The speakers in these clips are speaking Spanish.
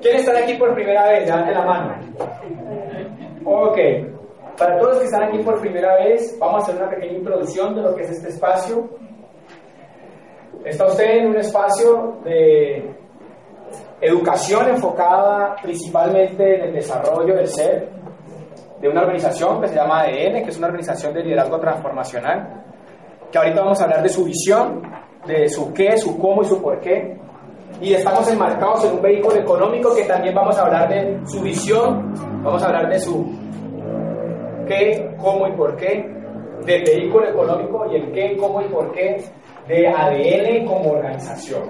¿Quiénes están aquí por primera vez? Levanten la mano. Ok. Para todos los que están aquí por primera vez, vamos a hacer una pequeña introducción de lo que es este espacio. Está usted en un espacio de educación enfocada principalmente en el desarrollo del ser, de una organización que se llama ADN, que es una organización de liderazgo transformacional, que ahorita vamos a hablar de su visión, de su qué, su cómo y su por qué. Y estamos enmarcados en un vehículo económico que también vamos a hablar de su visión, vamos a hablar de su qué, cómo y por qué, del vehículo económico y el qué, cómo y por qué de ADN como organización.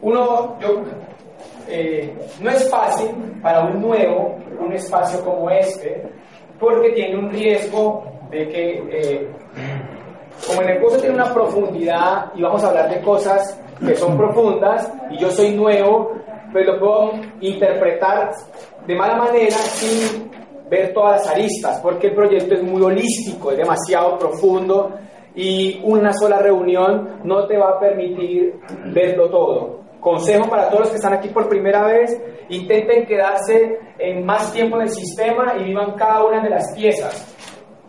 Uno, yo, eh, no es fácil para un nuevo un espacio como este, porque tiene un riesgo de que, eh, como el curso tiene una profundidad y vamos a hablar de cosas que son profundas y yo soy nuevo, pues lo puedo interpretar de mala manera sin ver todas las aristas, porque el proyecto es muy holístico, es demasiado profundo y una sola reunión no te va a permitir verlo todo. Consejo para todos los que están aquí por primera vez, intenten quedarse en más tiempo en el sistema y vivan cada una de las piezas.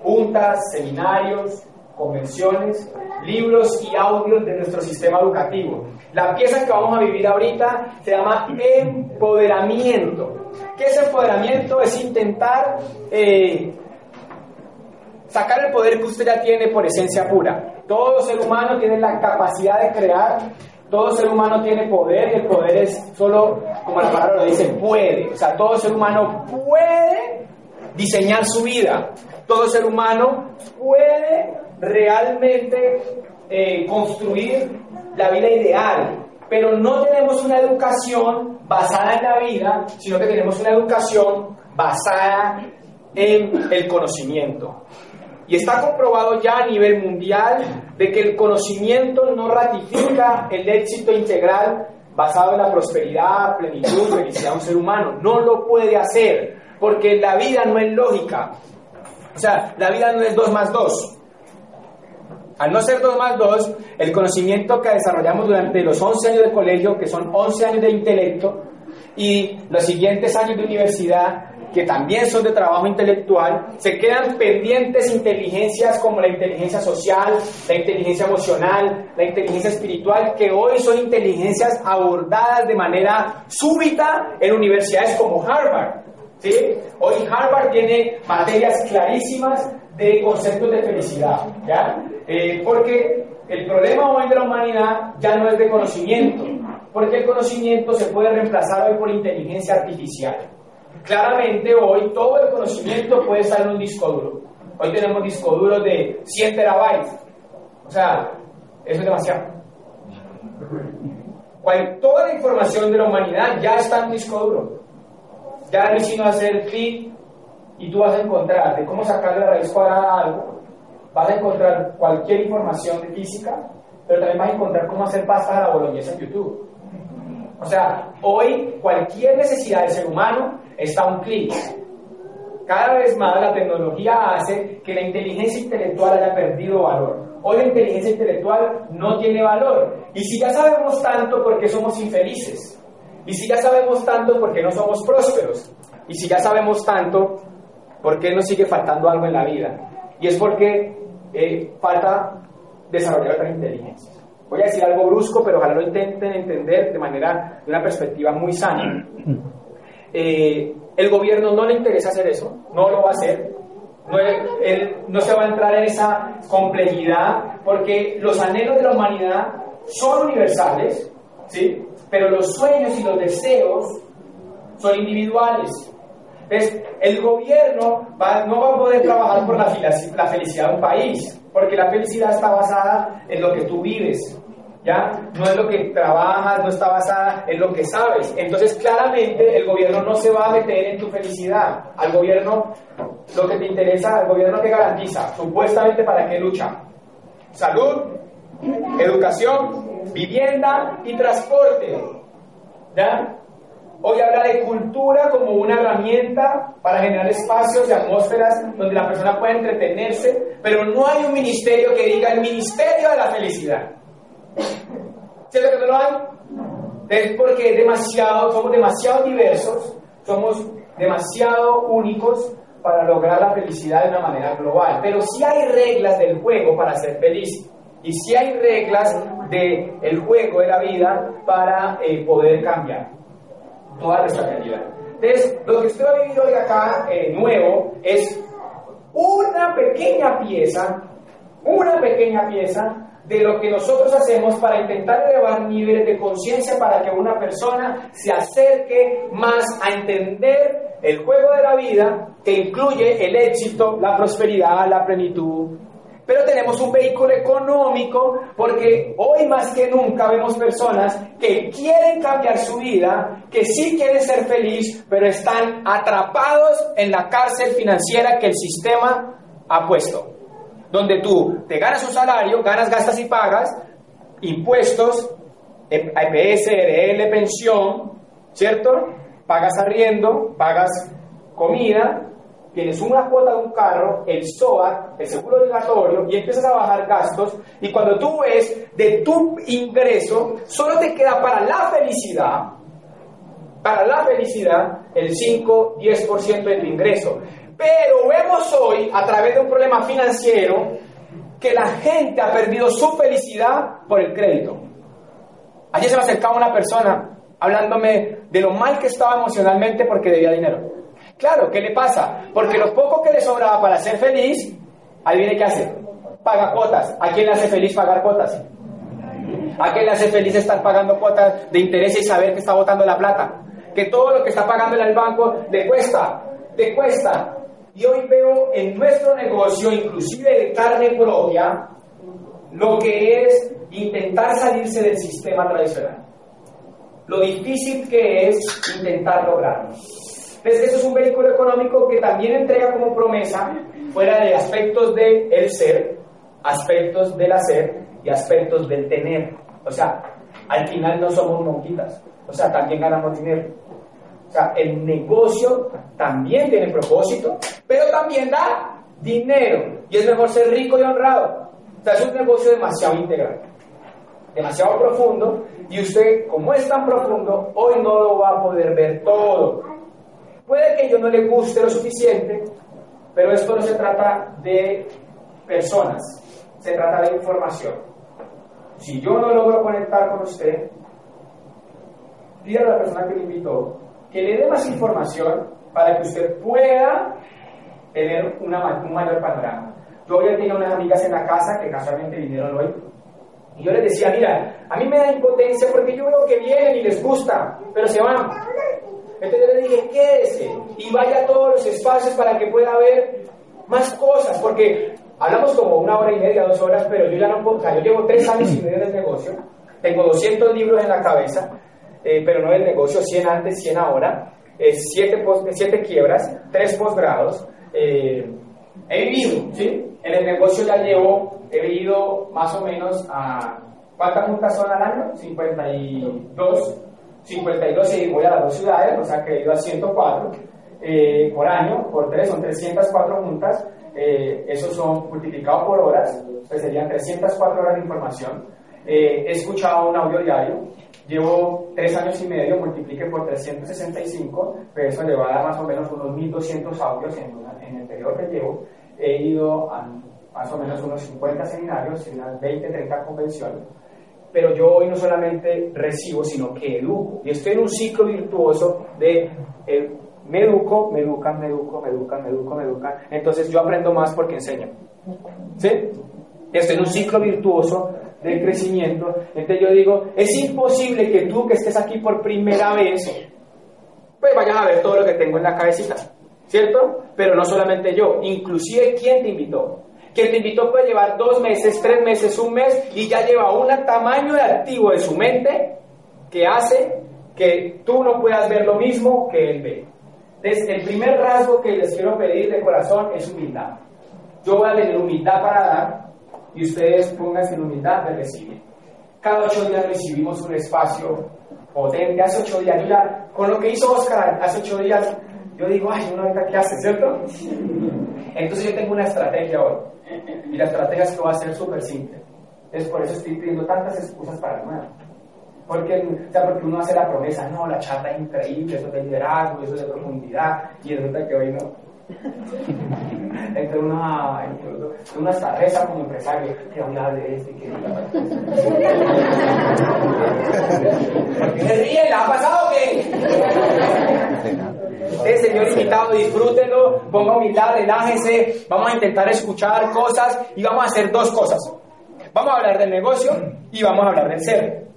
Juntas, seminarios, convenciones, libros y audios de nuestro sistema educativo. La pieza que vamos a vivir ahorita se llama empoderamiento. ¿Qué es empoderamiento? Es intentar eh, sacar el poder que usted ya tiene por esencia pura. Todo ser humano tiene la capacidad de crear, todo ser humano tiene poder y el poder es solo, como la palabra lo dice, puede. O sea, todo ser humano puede diseñar su vida. Todo ser humano puede realmente eh, construir la vida ideal. Pero no tenemos una educación basada en la vida, sino que tenemos una educación basada en el conocimiento. Y está comprobado ya a nivel mundial de que el conocimiento no ratifica el éxito integral basado en la prosperidad, plenitud, felicidad de un ser humano. No lo puede hacer, porque la vida no es lógica. O sea, la vida no es 2 más 2. Al no ser 2 más 2, el conocimiento que desarrollamos durante los 11 años de colegio, que son 11 años de intelecto, y los siguientes años de universidad, que también son de trabajo intelectual, se quedan pendientes inteligencias como la inteligencia social, la inteligencia emocional, la inteligencia espiritual, que hoy son inteligencias abordadas de manera súbita en universidades como Harvard. ¿sí? Hoy Harvard tiene materias clarísimas de conceptos de felicidad, ¿ya? Eh, porque el problema hoy de la humanidad ya no es de conocimiento, porque el conocimiento se puede reemplazar hoy por inteligencia artificial. Claramente hoy todo el conocimiento puede estar en un disco duro. Hoy tenemos disco duros de 100 terabytes. O sea, eso es demasiado. toda la información de la humanidad ya está en un disco duro. Ya no sino hacer clic y tú vas a encontrar de cómo sacar la raíz cuadrada a algo. Vas a encontrar cualquier información de física, pero también vas a encontrar cómo hacer pasta a la boloñesa en YouTube. O sea, hoy cualquier necesidad del ser humano está a un clic. Cada vez más la tecnología hace que la inteligencia intelectual haya perdido valor. Hoy la inteligencia intelectual no tiene valor. Y si ya sabemos tanto, ¿por qué somos infelices? Y si ya sabemos tanto, ¿por qué no somos prósperos? Y si ya sabemos tanto, ¿por qué nos sigue faltando algo en la vida? Y es porque eh, falta desarrollar otra inteligencia. Voy a decir algo brusco, pero ojalá lo intenten entender de manera, de una perspectiva muy sana. Eh, el gobierno no le interesa hacer eso, no lo va a hacer. No, él, no se va a entrar en esa complejidad porque los anhelos de la humanidad son universales, ¿sí? pero los sueños y los deseos son individuales. Entonces, el gobierno no va a poder trabajar por la, la felicidad de un país, porque la felicidad está basada en lo que tú vives, ¿ya? No es lo que trabajas, no está basada en lo que sabes. Entonces, claramente, el gobierno no se va a meter en tu felicidad. Al gobierno, lo que te interesa, al gobierno te garantiza, supuestamente, ¿para qué lucha? Salud, educación, vivienda y transporte. ¿Ya? Hoy habla de cultura como una herramienta para generar espacios y atmósferas donde la persona pueda entretenerse, pero no hay un ministerio que diga el ministerio de la felicidad. ¿Cierto que no lo hay? Es porque demasiado, somos demasiado diversos, somos demasiado únicos para lograr la felicidad de una manera global. Pero sí hay reglas del juego para ser feliz. Y sí hay reglas del juego de la vida para eh, poder cambiar toda nuestra realidad. Entonces, lo que usted va a vivir hoy acá eh, nuevo es una pequeña pieza, una pequeña pieza de lo que nosotros hacemos para intentar elevar niveles de conciencia para que una persona se acerque más a entender el juego de la vida que incluye el éxito, la prosperidad, la plenitud. Pero tenemos un vehículo económico porque hoy más que nunca vemos personas que quieren cambiar su vida, que sí quieren ser feliz, pero están atrapados en la cárcel financiera que el sistema ha puesto donde tú te ganas un salario, ganas, gastas y pagas, impuestos, EPS, RL, pensión, ¿cierto? Pagas arriendo, pagas comida, tienes una cuota de un carro, el SOAT, el seguro obligatorio, y empiezas a bajar gastos, y cuando tú ves de tu ingreso, solo te queda para la felicidad, para la felicidad, el 5-10% de tu ingreso. Pero vemos hoy, a través de un problema financiero, que la gente ha perdido su felicidad por el crédito. Ayer se me acercaba una persona hablándome de lo mal que estaba emocionalmente porque debía dinero. Claro, ¿qué le pasa? Porque lo poco que le sobraba para ser feliz, ahí viene qué hace. Paga cuotas. ¿A quién le hace feliz pagar cuotas? ¿A quién le hace feliz estar pagando cuotas de interés y saber que está botando la plata? Que todo lo que está pagando en el banco le cuesta, le cuesta. Y hoy veo en nuestro negocio, inclusive de carne propia, lo que es intentar salirse del sistema tradicional. Lo difícil que es intentar lograrlo. Entonces, eso es un vehículo económico que también entrega como promesa, fuera de aspectos del el ser, aspectos del hacer y aspectos del tener. O sea, al final no somos monquitas. O sea, también ganamos dinero. O sea, el negocio también tiene propósito, pero también da dinero. Y es mejor ser rico y honrado. O sea, es un negocio demasiado integral, demasiado profundo. Y usted, como es tan profundo, hoy no lo va a poder ver todo. Puede que yo no le guste lo suficiente, pero esto no se trata de personas, se trata de información. Si yo no logro conectar con usted, pida a la persona que le invitó que le dé más información para que usted pueda tener un mayor panorama. Yo hoy tenía unas amigas en la casa que casualmente vinieron hoy y yo les decía, mira, a mí me da impotencia porque yo veo que vienen y les gusta, pero se van. Entonces yo les dije, quédese y vaya a todos los espacios para que pueda ver más cosas, porque hablamos como una hora y media, dos horas, pero yo ya no puedo, yo llevo tres años y medio en el negocio, tengo 200 libros en la cabeza, eh, pero no el negocio, 100 antes, 100 ahora, 7 siete, quiebras, 3 posgrados. Eh, he vivido, ¿sí? En el negocio ya llevo, he vivido más o menos a... ¿Cuántas juntas son al año? 52. 52 y voy a las dos ciudades, o sea que he ido a 104 eh, por año, por 3, son 304 juntas. Eh, esos son multiplicados por horas, pues serían 304 horas de información. he escuchado un audio diario, Llevo tres años y medio, multiplique por 365, pero eso le va a dar más o menos unos 1200 audios en, en el periodo que llevo. He ido a más o menos unos 50 seminarios y unas 20, 30 convenciones. Pero yo hoy no solamente recibo, sino que educo. Y estoy en un ciclo virtuoso de eh, me educo, me educan, me educo, me educan, me educo, me educan. Entonces yo aprendo más porque enseño. ¿Sí? Estoy en un ciclo virtuoso de crecimiento. Entonces yo digo, es imposible que tú que estés aquí por primera vez, pues vayas a ver todo lo que tengo en la cabecita, ¿cierto? Pero no solamente yo, inclusive quien te invitó. Quien te invitó puede llevar dos meses, tres meses, un mes y ya lleva un tamaño de activo de su mente que hace que tú no puedas ver lo mismo que él ve. Entonces, el primer rasgo que les quiero pedir de corazón es humildad. Yo voy a tener humildad para dar, y ustedes pónganse en humildad de recibir. Cada ocho días recibimos un espacio potente. Hace ocho días, yo ya, con lo que hizo Oscar hace ocho días, yo digo, ay, uno ahorita qué hace, ¿cierto? Entonces yo tengo una estrategia hoy. Y la estrategia es que va a ser súper simple. Es por eso estoy pidiendo tantas excusas para nuevo. Porque, o porque uno hace la promesa, no, la charla es increíble, eso es de liderazgo, eso es de profundidad, y resulta que hoy no. Entre una, una reza como empresario, que hablar de esto y que ¿Por qué se ríe? ¿La ha pasado o qué? Eh, señor invitado, disfrútenlo, ponga humildad, relájese, vamos a intentar escuchar cosas y vamos a hacer dos cosas. Vamos a hablar del negocio y vamos a hablar del ser.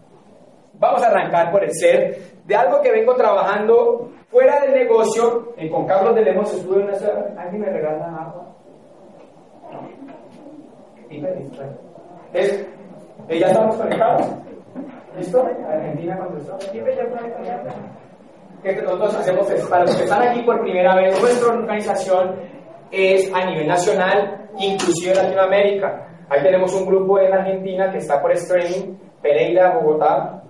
Vamos a arrancar por el ser, de algo que vengo trabajando fuera del negocio. Eh, con Carlos de Lemos estuve en una ciudad. ¿Alguien me regala agua? Es, eh, ¿Ya estamos conectados? ¿Listo? Argentina contestó. Que nosotros hacemos es, para los que están aquí por primera vez, nuestra organización es a nivel nacional, inclusive Latinoamérica. Ahí tenemos un grupo en Argentina que está por streaming, Pereira, Bogotá,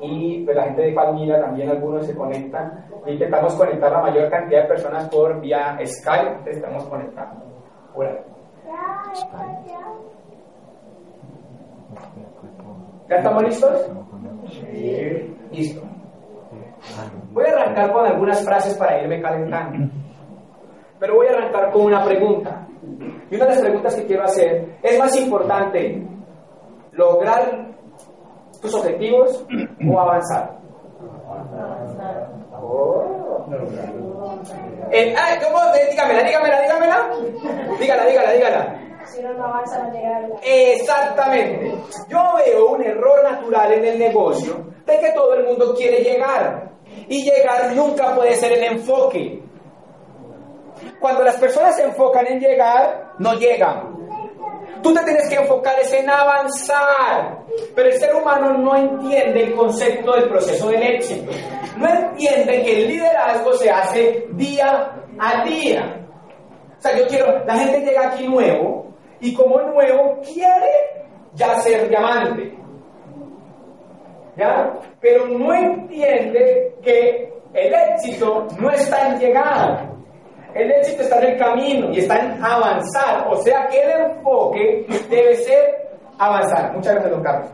y pues, la gente de Palmira también algunos se conectan. Intentamos conectar la mayor cantidad de personas por vía Skype, estamos conectando. ¿Ya estamos listos? Sí. Listo. Voy a arrancar con algunas frases para irme calentando. Pero voy a arrancar con una pregunta. Y una de las preguntas que quiero hacer, ¿es más importante lograr tus objetivos o avanzar? Oh. Eh, ay, ¿cómo? Dígamela, dígamela, dígamela. Dígala, dígala, dígala. Si no, no avanza, no llegar. Exactamente. Yo veo un error natural en el negocio de que todo el mundo quiere llegar. Y llegar nunca puede ser el enfoque. Cuando las personas se enfocan en llegar, no llegan. Tú te tienes que enfocar en avanzar. Pero el ser humano no entiende el concepto del proceso del éxito. No entiende que el liderazgo se hace día a día. O sea, yo quiero, la gente llega aquí nuevo y como nuevo quiere ya ser diamante. ¿Ya? Pero no entiende que el éxito no está en llegar. El éxito está en el camino y está en avanzar. O sea que el enfoque debe ser avanzar. Muchas gracias, don Carlos.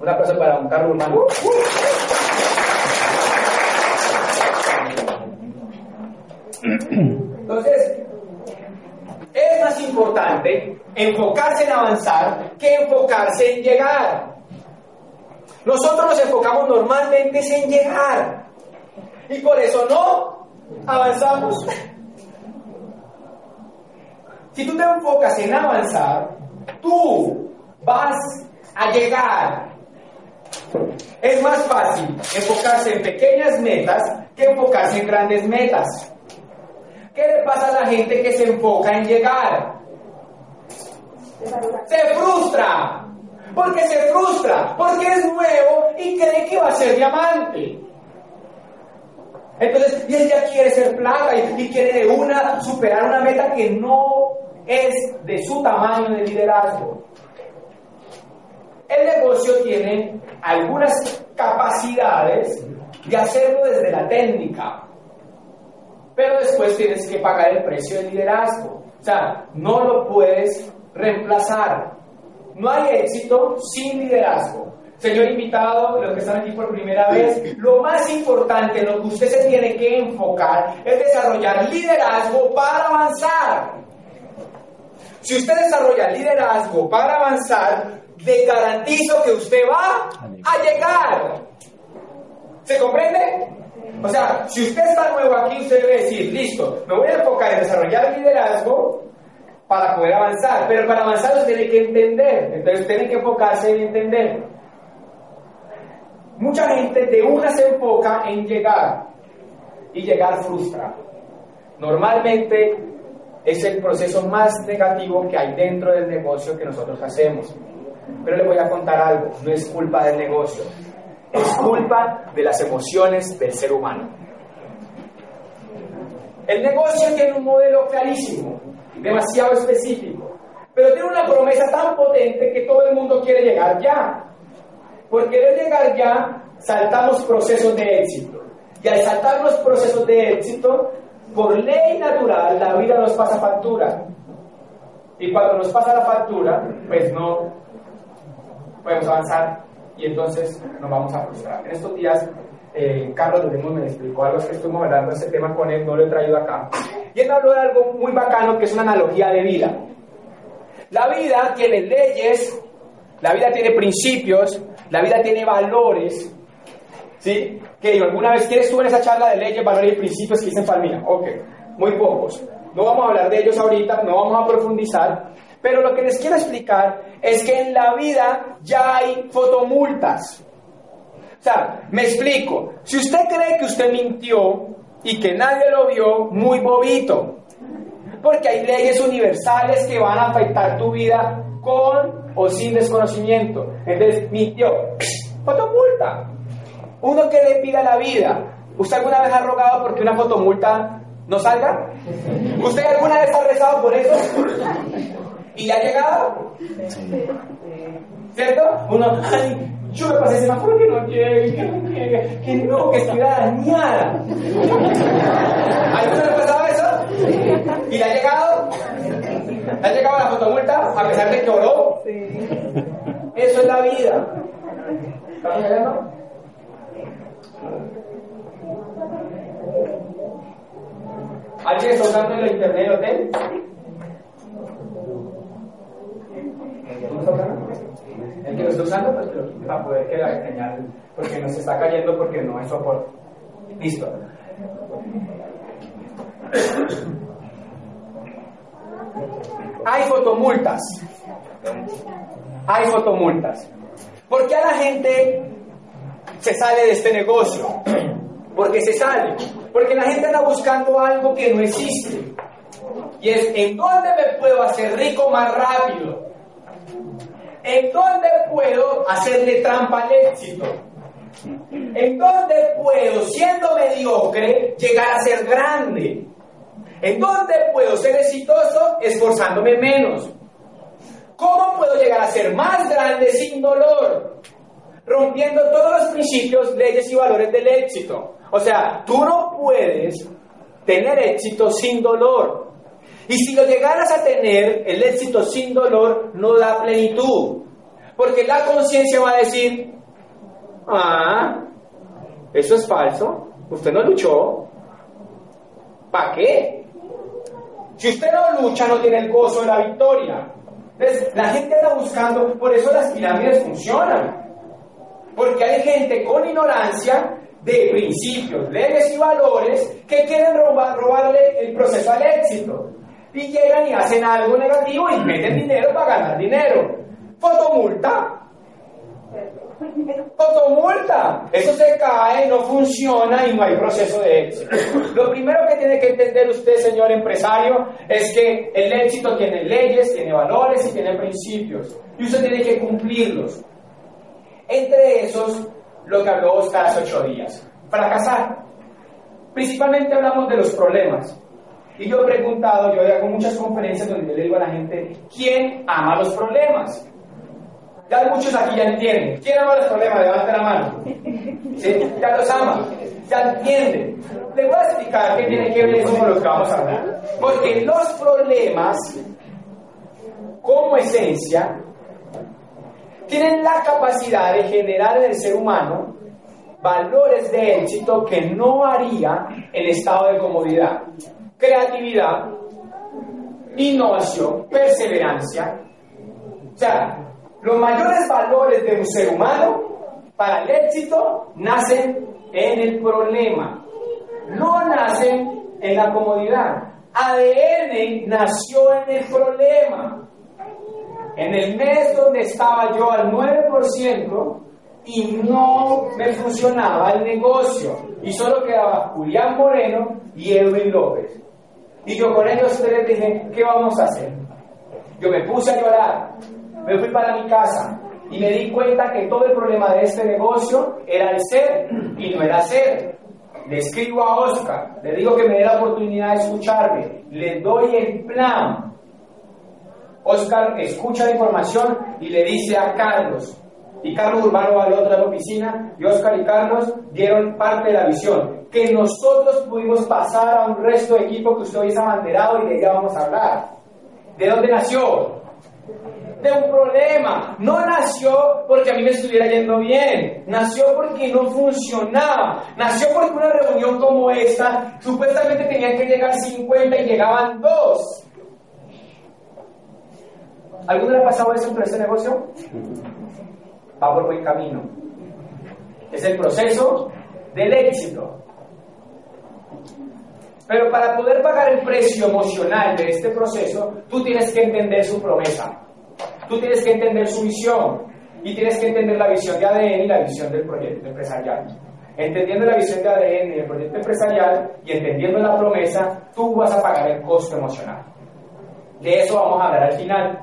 Un aplauso para don Carlos Urbano. Entonces, es más importante enfocarse en avanzar que enfocarse en llegar. Nosotros nos enfocamos normalmente en llegar y por eso no avanzamos. Si tú te enfocas en avanzar, tú vas a llegar. Es más fácil enfocarse en pequeñas metas que enfocarse en grandes metas. ¿Qué le pasa a la gente que se enfoca en llegar? Se frustra. Porque se frustra, porque es nuevo y cree que va a ser diamante. Entonces, y ella quiere ser plata y, y, quiere de una superar una meta que no es de su tamaño de liderazgo. El negocio tiene algunas capacidades de hacerlo desde la técnica, pero después tienes que pagar el precio del liderazgo. O sea, no lo puedes reemplazar. No hay éxito sin liderazgo. Señor invitado, los que están aquí por primera vez, lo más importante, lo que usted se tiene que enfocar es desarrollar liderazgo para avanzar. Si usted desarrolla liderazgo para avanzar, le garantizo que usted va a llegar. ¿Se comprende? O sea, si usted está nuevo aquí, usted debe decir, listo, me voy a enfocar en desarrollar liderazgo para poder avanzar. Pero para avanzar usted tiene que entender. Entonces tiene que enfocarse en entender. Mucha gente de una se enfoca en llegar y llegar frustra. Normalmente es el proceso más negativo que hay dentro del negocio que nosotros hacemos. Pero le voy a contar algo, no es culpa del negocio, es culpa de las emociones del ser humano. El negocio tiene un modelo clarísimo, demasiado específico, pero tiene una promesa tan potente que todo el mundo quiere llegar ya. Por querer llegar ya, saltamos procesos de éxito. Y al saltar los procesos de éxito, por ley natural, la vida nos pasa factura. Y cuando nos pasa la factura, pues no podemos avanzar. y entonces nos vamos a frustrar. En estos días, eh, Carlos de me explicó algo que estuvimos hablando ese tema con él, no lo he traído acá. Y él habló de algo muy bacano que es una analogía de vida. La vida tiene leyes, la vida tiene principios, la vida tiene valores. ¿Sí? Que alguna vez quieres tú en esa charla de leyes, valores y principios que dicen Palmira. Ok, muy pocos. No vamos a hablar de ellos ahorita, no vamos a profundizar, pero lo que les quiero explicar es que en la vida ya hay fotomultas. O sea, me explico. Si usted cree que usted mintió y que nadie lo vio, muy bobito. Porque hay leyes universales que van a afectar tu vida con o sin desconocimiento. Entonces, mintió. Fotomulta. Uno que le pida la vida. ¿Usted alguna vez ha rogado porque una fotomulta no salga? ¿Usted alguna vez ha rezado por eso? ¿Y ha llegado? ¿Cierto? Uno, ay, yo me pasé semáforo que no llegue, que no llegue, que no, que estuviera dañada. ¿Alguna vez ha pasado eso? ¿Y le ha llegado? ¿Le ha llegado la fotomulta a pesar de que oró? Eso es la vida. ¿Estamos llegando? ¿Alguien está usando el internet hotel? El que lo está usando, pues lo quite para poder que la señal, porque nos está cayendo porque no hay soporte. Listo. Hay fotomultas. Hay fotomultas. ¿Por qué a la gente se sale de este negocio? Porque se sale. Porque la gente anda buscando algo que no existe. Y es, ¿en dónde me puedo hacer rico más rápido? ¿En dónde puedo hacerle trampa al éxito? ¿En dónde puedo, siendo mediocre, llegar a ser grande? ¿En dónde puedo ser exitoso esforzándome menos? ¿Cómo puedo llegar a ser más grande sin dolor? Rompiendo todos los principios, leyes y valores del éxito. O sea, tú no puedes tener éxito sin dolor. Y si lo llegaras a tener, el éxito sin dolor no da plenitud. Porque la conciencia va a decir, ah, eso es falso, usted no luchó. ¿Para qué? Si usted no lucha, no tiene el gozo de la victoria. Entonces, la gente está buscando, por eso las pirámides funcionan. Porque hay gente con ignorancia de principios, leyes y valores que quieren robar, robarle el proceso al éxito. Y llegan y hacen algo negativo y meten dinero para ganar dinero. Fotomulta. Fotomulta. Eso se cae, no funciona y no hay proceso de éxito. Lo primero que tiene que entender usted, señor empresario, es que el éxito tiene leyes, tiene valores y tiene principios. Y usted tiene que cumplirlos. Entre esos, lo que habló Oscar hace ocho días. Fracasar. Principalmente hablamos de los problemas. Y yo he preguntado, yo hago muchas conferencias donde le digo a la gente, ¿quién ama los problemas? Ya muchos aquí ya entienden. ¿Quién ama los problemas? Levante la mano. ¿Sí? Ya los ama. Ya entienden. Les voy a explicar qué tiene que ver eso con lo que vamos a hablar. Porque los problemas, como esencia, tienen la capacidad de generar en el ser humano valores de éxito que no haría el estado de comodidad. Creatividad, innovación, perseverancia. O sea, los mayores valores de un ser humano para el éxito nacen en el problema, no nacen en la comodidad. ADN nació en el problema. En el mes donde estaba yo al 9% y no me funcionaba el negocio y solo quedaba Julián Moreno y Edwin López. Y yo con ellos tres dije, ¿qué vamos a hacer? Yo me puse a llorar, me fui para mi casa y me di cuenta que todo el problema de este negocio era el ser y no era ser. Le escribo a Oscar, le digo que me dé la oportunidad de escucharme, le doy el plan. Oscar escucha la información y le dice a Carlos, y Carlos Urbano va al otro de la oficina, y Oscar y Carlos dieron parte de la visión, que nosotros pudimos pasar a un resto de equipo que usted hoy abanderado y de ella vamos a hablar. ¿De dónde nació? de un problema. No nació porque a mí me estuviera yendo bien. Nació porque no funcionaba. Nació porque una reunión como esta, supuestamente tenían que llegar 50 y llegaban dos. ¿Alguno le ha pasado eso en este negocio? Va por buen camino. Es el proceso del éxito. Pero para poder pagar el precio emocional de este proceso, tú tienes que entender su promesa. Tú tienes que entender su visión. Y tienes que entender la visión de ADN y la visión del proyecto empresarial. Entendiendo la visión de ADN y el proyecto empresarial y entendiendo la promesa, tú vas a pagar el costo emocional. De eso vamos a hablar al final.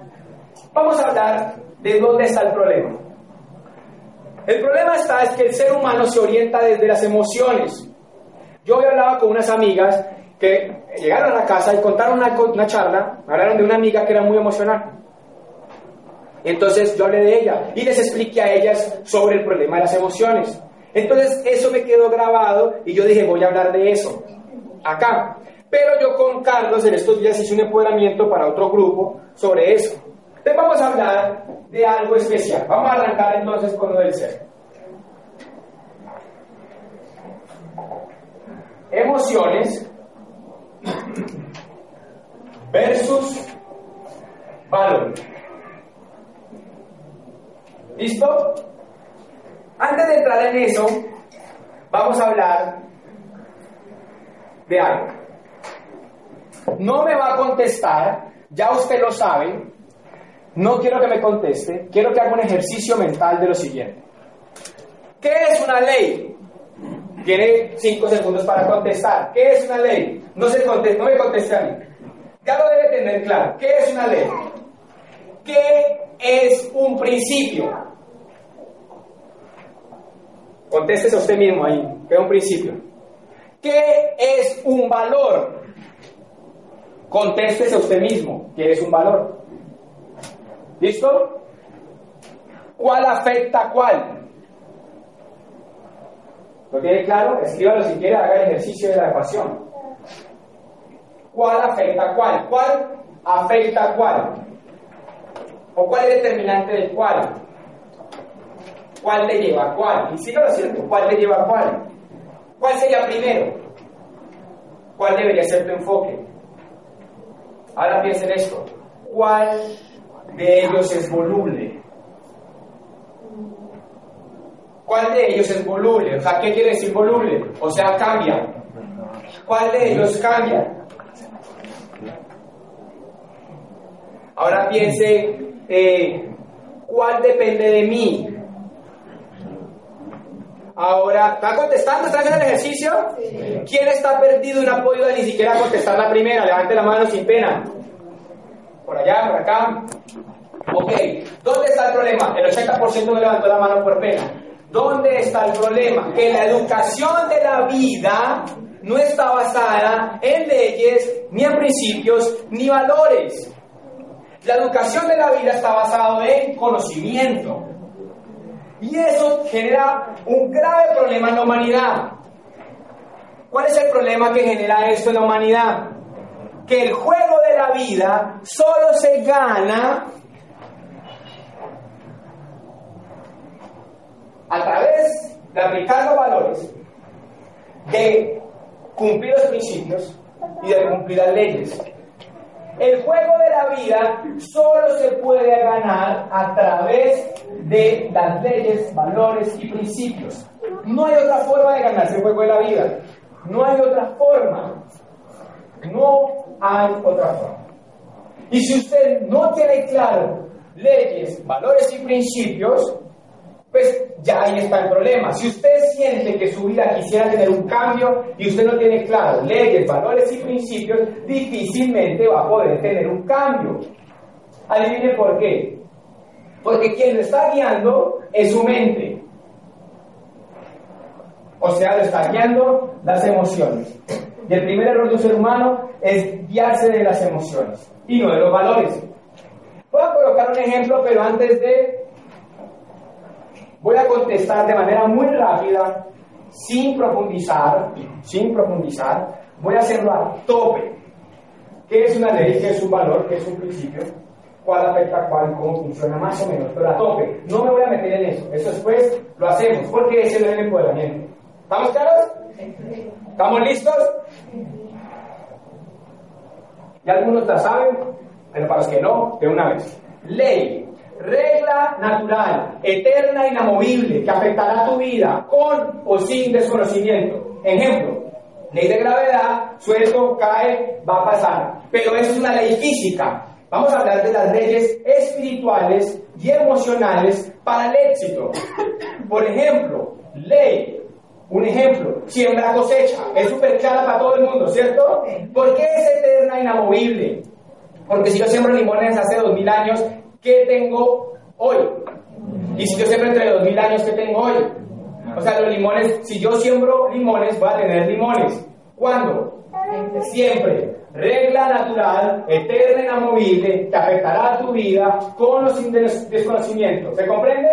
Vamos a hablar de dónde está el problema. El problema está es que el ser humano se orienta desde las emociones. Yo hoy hablaba con unas amigas que llegaron a la casa y contaron una, una charla, hablaron de una amiga que era muy emocional. Entonces yo hablé de ella y les expliqué a ellas sobre el problema de las emociones. Entonces eso me quedó grabado y yo dije, voy a hablar de eso acá. Pero yo con Carlos en estos días hice un empoderamiento para otro grupo sobre eso. Entonces vamos a hablar de algo especial. Vamos a arrancar entonces con lo del ser. Emociones versus valor. ¿Listo? Antes de entrar en eso, vamos a hablar de algo. No me va a contestar, ya usted lo sabe, no quiero que me conteste, quiero que haga un ejercicio mental de lo siguiente. ¿Qué es una ley? Tiene cinco segundos para contestar. ¿Qué es una ley? No, se conteste, no me conteste a mí. Ya lo debe tener claro. ¿Qué es una ley? ¿Qué es un principio? Contéstese a usted mismo ahí. ¿Qué es un principio? ¿Qué es un valor? Contéstese a usted mismo. ¿Qué es un valor? ¿Listo? ¿Cuál afecta a cuál? ¿Lo tiene claro? Escríbalo si quiere, haga el ejercicio de la ecuación. ¿Cuál afecta a cuál? ¿Cuál afecta a cuál? ¿O cuál es determinante del cuál? ¿Cuál te lleva a cuál? Y lo cierto, ¿cuál te lleva a cuál? ¿Cuál sería primero? ¿Cuál debería ser tu enfoque? Ahora piensen esto. ¿Cuál de ellos es voluble? ¿Cuál de ellos es voluble? O sea, ¿qué quiere decir voluble? O sea, cambia. ¿Cuál de ellos cambia? Ahora piense, eh, ¿cuál depende de mí? Ahora, ¿está contestando? ¿Está haciendo el ejercicio? ¿Quién está perdido y no ha podido ni siquiera contestar la primera? Levante la mano sin pena. Por allá, por acá. Ok, ¿dónde está el problema? El 80% no levantó la mano por pena. ¿Dónde está el problema? Que la educación de la vida no está basada en leyes, ni en principios, ni valores. La educación de la vida está basada en conocimiento. Y eso genera un grave problema en la humanidad. ¿Cuál es el problema que genera esto en la humanidad? Que el juego de la vida solo se gana a través de aplicar los valores, de cumplir los principios y de cumplir las leyes. El juego de la vida solo se puede ganar a través de las leyes, valores y principios. No hay otra forma de ganarse el juego de la vida. No hay otra forma. No hay otra forma. Y si usted no tiene claro leyes, valores y principios, pues ya ahí está el problema. Si usted siente que su vida quisiera tener un cambio y usted no tiene claro leyes, valores y principios, difícilmente va a poder tener un cambio. Adivine por qué. Porque quien lo está guiando es su mente. O sea, lo está guiando las emociones. Y el primer error de un ser humano es guiarse de las emociones y no de los valores. Voy a colocar un ejemplo, pero antes de Voy a contestar de manera muy rápida, sin profundizar, sin profundizar. Voy a hacerlo a tope. ¿Qué es una ley? ¿Qué es un valor? ¿Qué es un principio? cuál afecta a cuál, cómo funciona más o menos, pero a tope. No me voy a meter en eso. Eso después lo hacemos, porque ese es el empoderamiento. ¿Estamos claros? ¿Estamos listos? Ya algunos la saben, pero para los que no, de una vez. Ley, regla natural, eterna, inamovible, que afectará tu vida con o sin desconocimiento. Ejemplo, ley de gravedad, suelto, cae, va a pasar. Pero eso es una ley física. Vamos a hablar de las leyes espirituales y emocionales para el éxito. Por ejemplo, ley. Un ejemplo, siembra cosecha. Es súper clara para todo el mundo, ¿cierto? ¿Por qué es eterna e inamovible? Porque si yo siembro limones hace dos mil años, ¿qué tengo hoy? Y si yo siembro entre dos mil años, ¿qué tengo hoy? O sea, los limones, si yo siembro limones, voy a tener limones. ¿Cuándo? Siempre. Regla natural, eterna, inamovible, que afectará a tu vida con los desconocimientos. ¿Se comprende?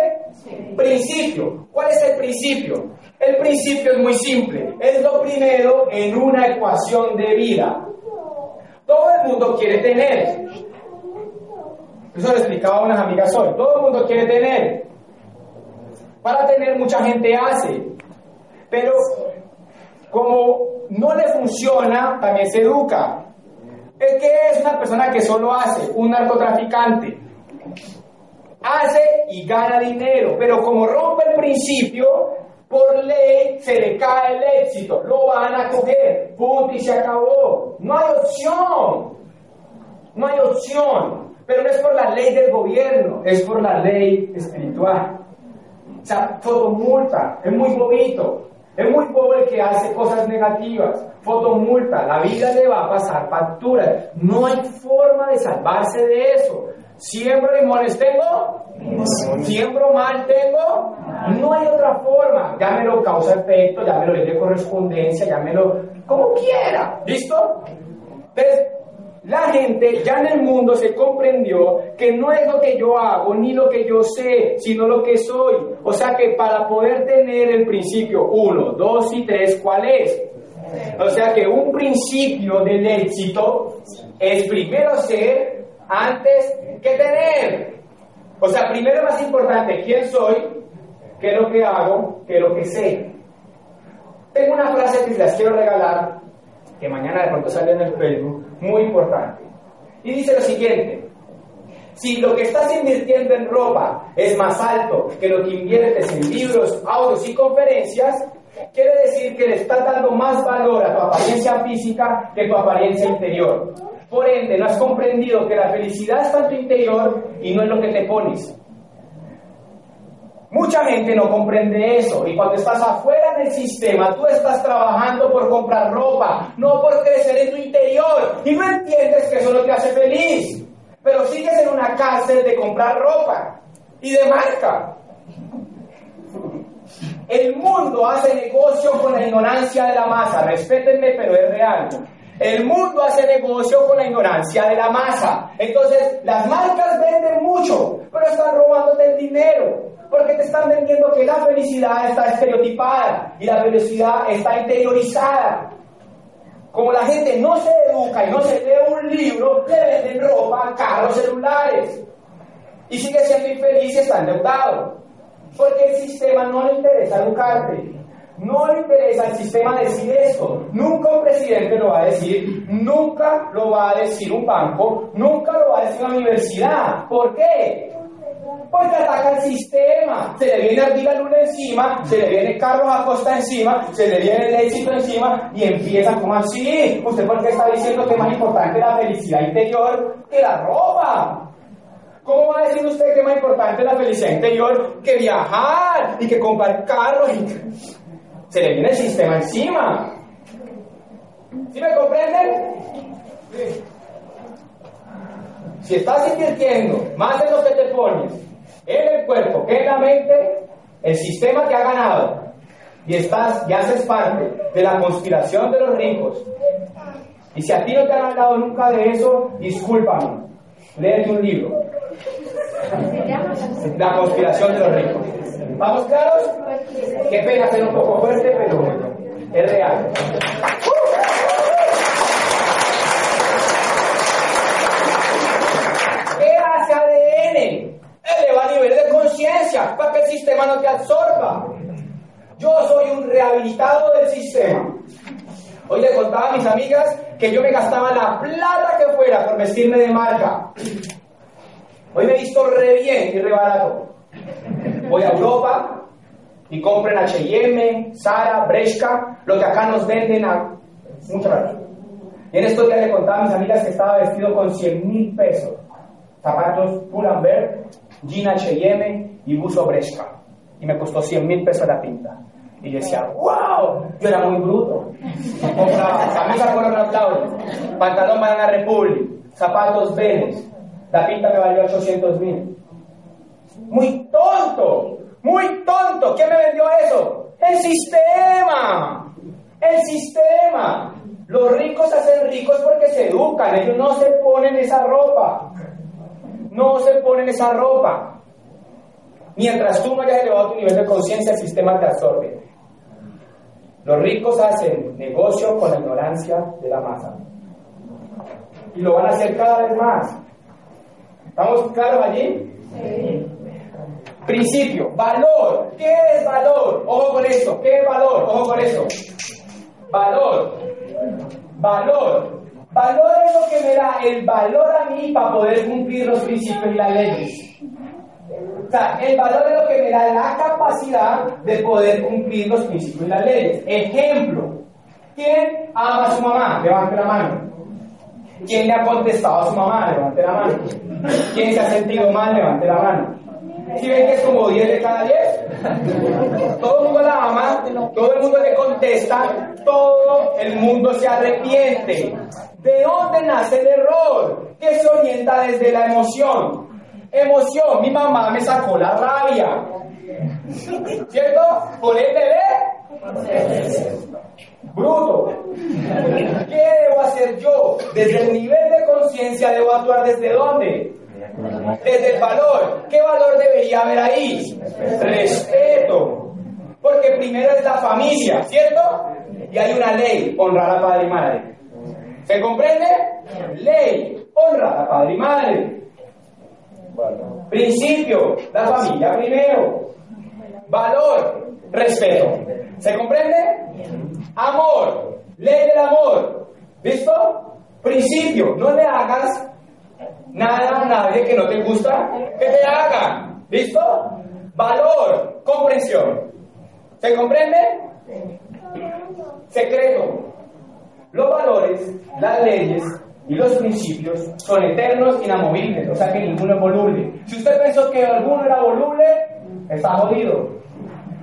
Principio. ¿Cuál es el principio? El principio es muy simple. Es lo primero en una ecuación de vida. Todo el mundo quiere tener. Eso lo explicaba a unas amigas hoy. Todo el mundo quiere tener. Para tener mucha gente hace. Pero como no le funciona, también se educa. Es que es una persona que solo hace, un narcotraficante. Hace y gana dinero, pero como rompe el principio, por ley se le cae el éxito, lo van a coger, punto y se acabó. No hay opción, no hay opción, pero no es por la ley del gobierno, es por la ley espiritual. O sea, fotomulta, es muy bobito, es muy bobo el que hace cosas negativas. Fotomulta, la vida le va a pasar factura. No hay forma de salvarse de eso. Siembro limones tengo, siembro mal tengo, no hay otra forma. Llámelo causa-efecto, llámelo ley de correspondencia, llámelo como quiera. ¿Listo? Entonces, la gente ya en el mundo se comprendió que no es lo que yo hago ni lo que yo sé, sino lo que soy. O sea que para poder tener el principio 1, 2 y 3, ¿cuál es? O sea que un principio del éxito es primero ser antes que tener. O sea, primero más importante, ¿quién soy? ¿Qué es lo que hago? ¿Qué es lo que sé? Tengo una frase que les quiero regalar, que mañana de pronto sale en el Facebook, muy importante. Y dice lo siguiente, si lo que estás invirtiendo en ropa es más alto que lo que inviertes en libros, audios y conferencias, quiere decir que le estás dando más valor a tu apariencia física que tu apariencia interior. Por ende, no has comprendido que la felicidad está en tu interior y no en lo que te pones. Mucha gente no comprende eso y cuando estás afuera del sistema tú estás trabajando por comprar ropa, no por crecer en tu interior y no entiendes que eso no te hace feliz, pero sigues en una cárcel de comprar ropa y de marca. El mundo hace negocio con la ignorancia de la masa, respétenme pero es real. El mundo hace negocio con la ignorancia de la masa. Entonces, las marcas venden mucho, pero están robándote el dinero. Porque te están vendiendo que la felicidad está estereotipada y la felicidad está interiorizada. Como la gente no se educa y no se lee un libro, le venden ropa, carros, celulares. Y sigue siendo infeliz y está endeudado. Porque el sistema no le interesa educarte. No le interesa al sistema decir esto. Nunca un presidente lo va a decir, nunca lo va a decir un banco, nunca lo va a decir una universidad. ¿Por qué? Porque ataca el sistema. Se le viene Ardila Luna encima, se le viene Carlos Acosta encima, se le viene el éxito encima y empieza como así. ¿Usted por qué está diciendo que es más importante la felicidad interior que la ropa? ¿Cómo va a decir usted que es más importante la felicidad interior que viajar y que comprar carros? Se le viene el sistema encima. ¿Sí me comprenden? Si estás invirtiendo más de lo que te pones en el cuerpo que en la mente, el sistema te ha ganado y estás, ya haces parte de la conspiración de los ricos. Y si a ti no te han hablado nunca de eso, discúlpame, léete un libro. La conspiración de los ricos. ¿Vamos claros? Qué pena ser un poco fuerte, pero bueno, es real. ¿Qué hace ADN? Eleva nivel de conciencia para que el sistema no te absorba. Yo soy un rehabilitado del sistema. Hoy le contaba a mis amigas que yo me gastaba la plata que fuera por vestirme de marca. Hoy me he visto re bien y re barato. Voy a Europa y compro en H&M, Zara, Bresca, lo que acá nos venden a mucha. Y en estos días le contaba a mis amigas que estaba vestido con 100 mil pesos. Zapatos Pull&Bear, jean H&M y buzo Bresca. Y me costó 100 mil pesos la pinta. Y decía, wow, yo era muy bruto. Compraba camisa Corona Claudio, pantalón Banana Republic, zapatos Vélez. La pinta me valió 800 mil. Muy tonto. ¿Quién me vendió eso? El sistema. El sistema. Los ricos se hacen ricos porque se educan. Ellos no se ponen esa ropa. No se ponen esa ropa. Mientras tú no hayas elevado tu nivel de conciencia, el sistema te absorbe. Los ricos hacen negocio con la ignorancia de la masa. Y lo van a hacer cada vez más. ¿Estamos claros allí? Sí. Principio, valor. ¿Qué es valor? Ojo con eso. ¿Qué es valor? Ojo con eso. Valor. Valor. Valor es lo que me da el valor a mí para poder cumplir los principios y las leyes. O sea, el valor es lo que me da la capacidad de poder cumplir los principios y las leyes. Ejemplo, ¿quién ama a su mamá? Levante la mano. ¿Quién le ha contestado a su mamá? Levante la mano. ¿Quién se ha sentido mal? Levante la mano. ¿Sí ven que es como 10 de cada 10? Todo el mundo la ama, todo el mundo le contesta, todo el mundo se arrepiente. ¿De dónde nace el error? Que se orienta desde la emoción. Emoción, mi mamá me sacó la rabia. ¿Cierto? Por el bebé. Bruto. ¿Qué debo hacer yo? Desde el nivel de conciencia debo actuar desde dónde? Desde el valor. ¿Qué valor debería haber ahí? Respeto. Porque primero es la familia, ¿cierto? Y hay una ley, honrar a padre y madre. ¿Se comprende? Ley, honrar a padre y madre. Principio, la familia primero. Valor, respeto. ¿Se comprende? Amor, ley del amor. ¿Listo? Principio, no le hagas nada nadie que no te gusta que te hagan. ¿Listo? Valor, comprensión. ¿Se comprende? Secreto. Los valores, las leyes y los principios son eternos, inamovibles, o sea que ninguno es voluble. Si usted pensó que alguno era voluble, está jodido.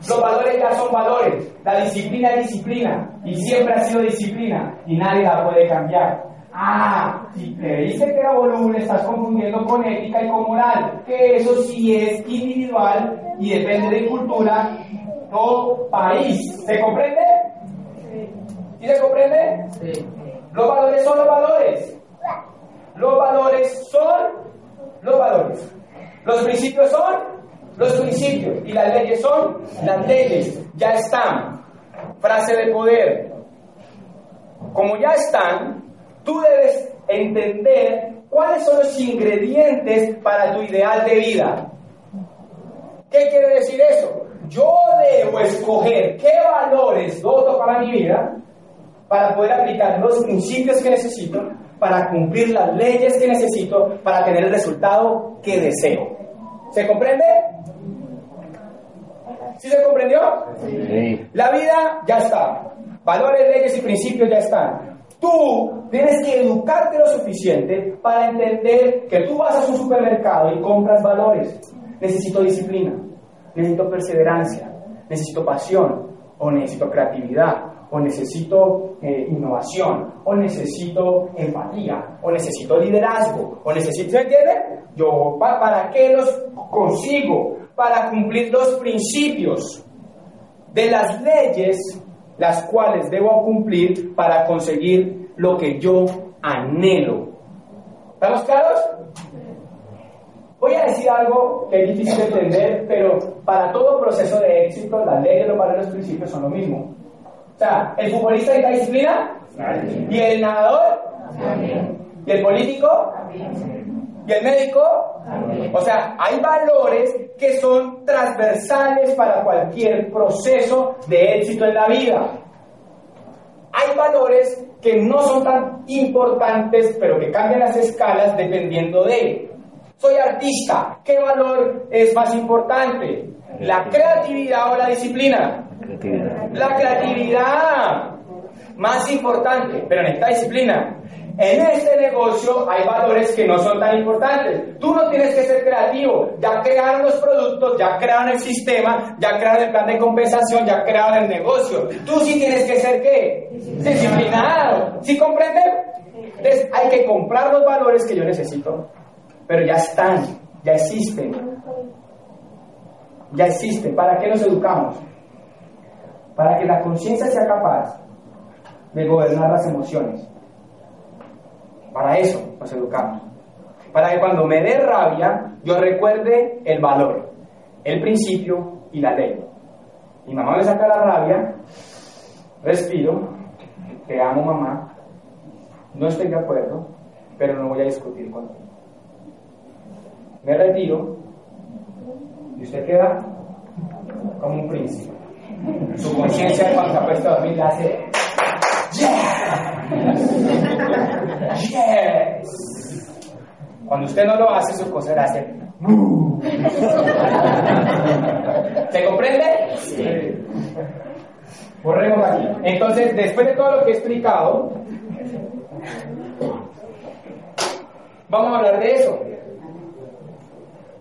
Los valores ya son valores, la disciplina es disciplina y siempre ha sido disciplina y nadie la puede cambiar. Ah, si creíste que era voluble, estás confundiendo con ética y con moral, que eso sí es individual y depende de cultura o país. ¿Se comprende? ¿Sí se comprende? Sí. Los valores son los valores. Los valores son los valores. Los principios son los principios. Y las leyes son las leyes. Ya están. Frase de poder. Como ya están, tú debes entender cuáles son los ingredientes para tu ideal de vida. ¿Qué quiere decir eso? Yo debo escoger qué valores doto para mi vida para poder aplicar los principios que necesito, para cumplir las leyes que necesito, para tener el resultado que deseo. ¿Se comprende? ¿Sí se comprendió? Sí. La vida ya está. Valores, leyes y principios ya están. Tú tienes que educarte lo suficiente para entender que tú vas a un supermercado y compras valores. Necesito disciplina, necesito perseverancia, necesito pasión o necesito creatividad o necesito eh, innovación, o necesito empatía, o necesito liderazgo, o necesito, ¿entiendes? Yo, ¿para qué los consigo? Para cumplir los principios de las leyes las cuales debo cumplir para conseguir lo que yo anhelo. ¿Estamos claros? Voy a decir algo que es difícil de entender, pero para todo proceso de éxito, las leyes, los valores, los principios son lo mismo. O sea, ¿el futbolista necesita disciplina? ¿Y el nadador? ¿Y el político? ¿Y el médico? O sea, hay valores que son transversales para cualquier proceso de éxito en la vida. Hay valores que no son tan importantes, pero que cambian las escalas dependiendo de. Soy artista, ¿qué valor es más importante? ¿La creatividad o la disciplina? La creatividad, más importante, pero en esta disciplina. En este negocio hay valores que no son tan importantes. Tú no tienes que ser creativo. Ya crearon los productos, ya crearon el sistema, ya crearon el plan de compensación, ya crearon el negocio. Tú sí tienes que ser qué? Disciplinado. ¿Sí comprenden? Entonces hay que comprar los valores que yo necesito, pero ya están, ya existen. Ya existen. ¿Para qué nos educamos? Para que la conciencia sea capaz de gobernar las emociones para eso nos educamos. Para que cuando me dé rabia, yo recuerde el valor, el principio y la ley. Mi mamá me saca la rabia, respiro, te amo mamá, no estoy de acuerdo, pero no voy a discutir contigo. Me retiro y usted queda como un príncipe. Su conciencia cuando se ha puesto a dormir le hace Yes. Cuando usted no lo hace, su cosa era hacer. ¿Se comprende? Sí. Borremos aquí. Entonces, después de todo lo que he explicado, vamos a hablar de eso.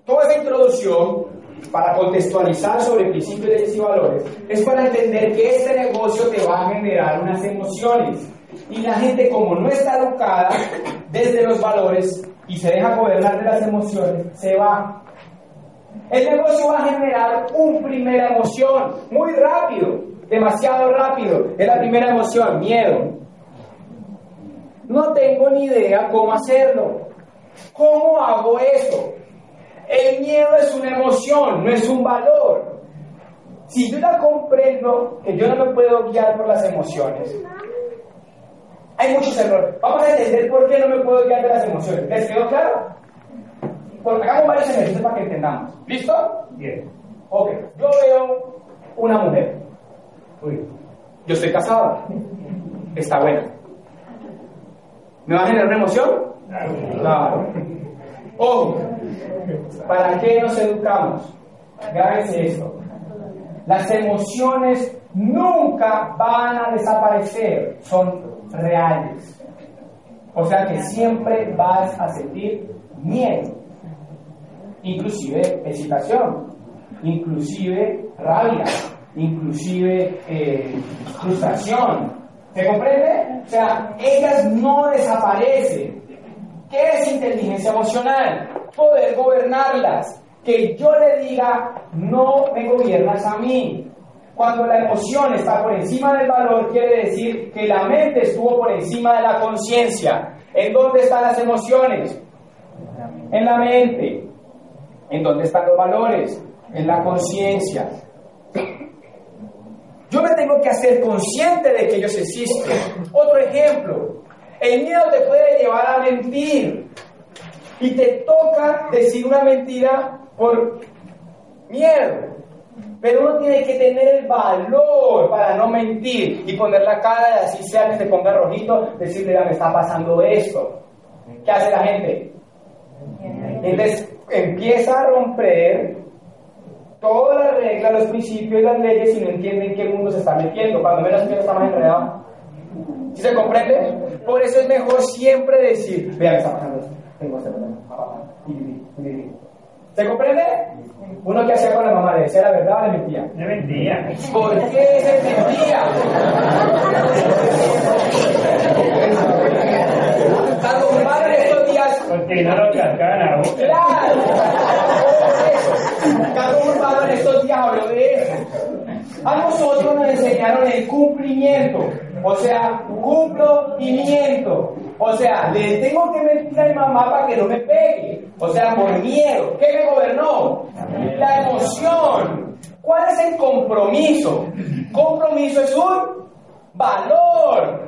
Toda esa introducción para contextualizar sobre principios, y valores, es para entender que este negocio te va a generar unas emociones. Y la gente como no está educada desde los valores y se deja gobernar de las emociones, se va. El negocio va a generar una primera emoción, muy rápido, demasiado rápido. Es la primera emoción, miedo. No tengo ni idea cómo hacerlo. ¿Cómo hago eso? El miedo es una emoción, no es un valor. Si yo la comprendo, que yo no me puedo guiar por las emociones, hay muchos errores. Vamos a entender por qué no me puedo guiar de las emociones. ¿Les quedó claro? Porque hagamos varios ejercicios para que entendamos. ¿Listo? Bien. Ok. Yo veo una mujer. Uy. Yo estoy casado. Está buena. ¿Me va a generar una emoción? Claro. Ojo. ¿Para qué nos educamos? Grábense esto. Las emociones nunca van a desaparecer, son reales. O sea que siempre vas a sentir miedo, inclusive excitación, inclusive rabia, inclusive eh, frustración. ¿Se comprende? O sea, ellas no desaparecen. ¿Qué es inteligencia emocional? Poder gobernarlas. Que yo le diga, no me gobiernas a mí. Cuando la emoción está por encima del valor, quiere decir que la mente estuvo por encima de la conciencia. ¿En dónde están las emociones? En la mente. ¿En dónde están los valores? En la conciencia. Yo me tengo que hacer consciente de que ellos existen. Otro ejemplo. El miedo te puede llevar a mentir. Y te toca decir una mentira por miedo. Pero uno tiene que tener el valor para no mentir y poner la cara y así sea que se ponga rojito, decirle, me está pasando esto. ¿Qué hace la gente? Entonces empieza a romper todas las reglas, los principios y las leyes y no entienden en qué mundo se está metiendo. Cuando menos piensa está más enredado. ¿Sí se comprende? Por eso es mejor siempre decir, vea, me está pasando esto, tengo este problema, ¿Se comprende? Uno que hacía con la mamá, ¿le decía la verdad o le mentía? Le mentía. ¿Por qué se mentía? Tanto mi padre estos días. Porque no lo cascaban a uno. ¡Claro! Carlos Urbano en estos días habló de eso. A nosotros nos enseñaron el cumplimiento. O sea, cumplo y miento. O sea, le tengo que mentir a mi mamá para que no me pegue. O sea, por miedo. ¿Qué me gobernó? La emoción. ¿Cuál es el compromiso? Compromiso es un valor.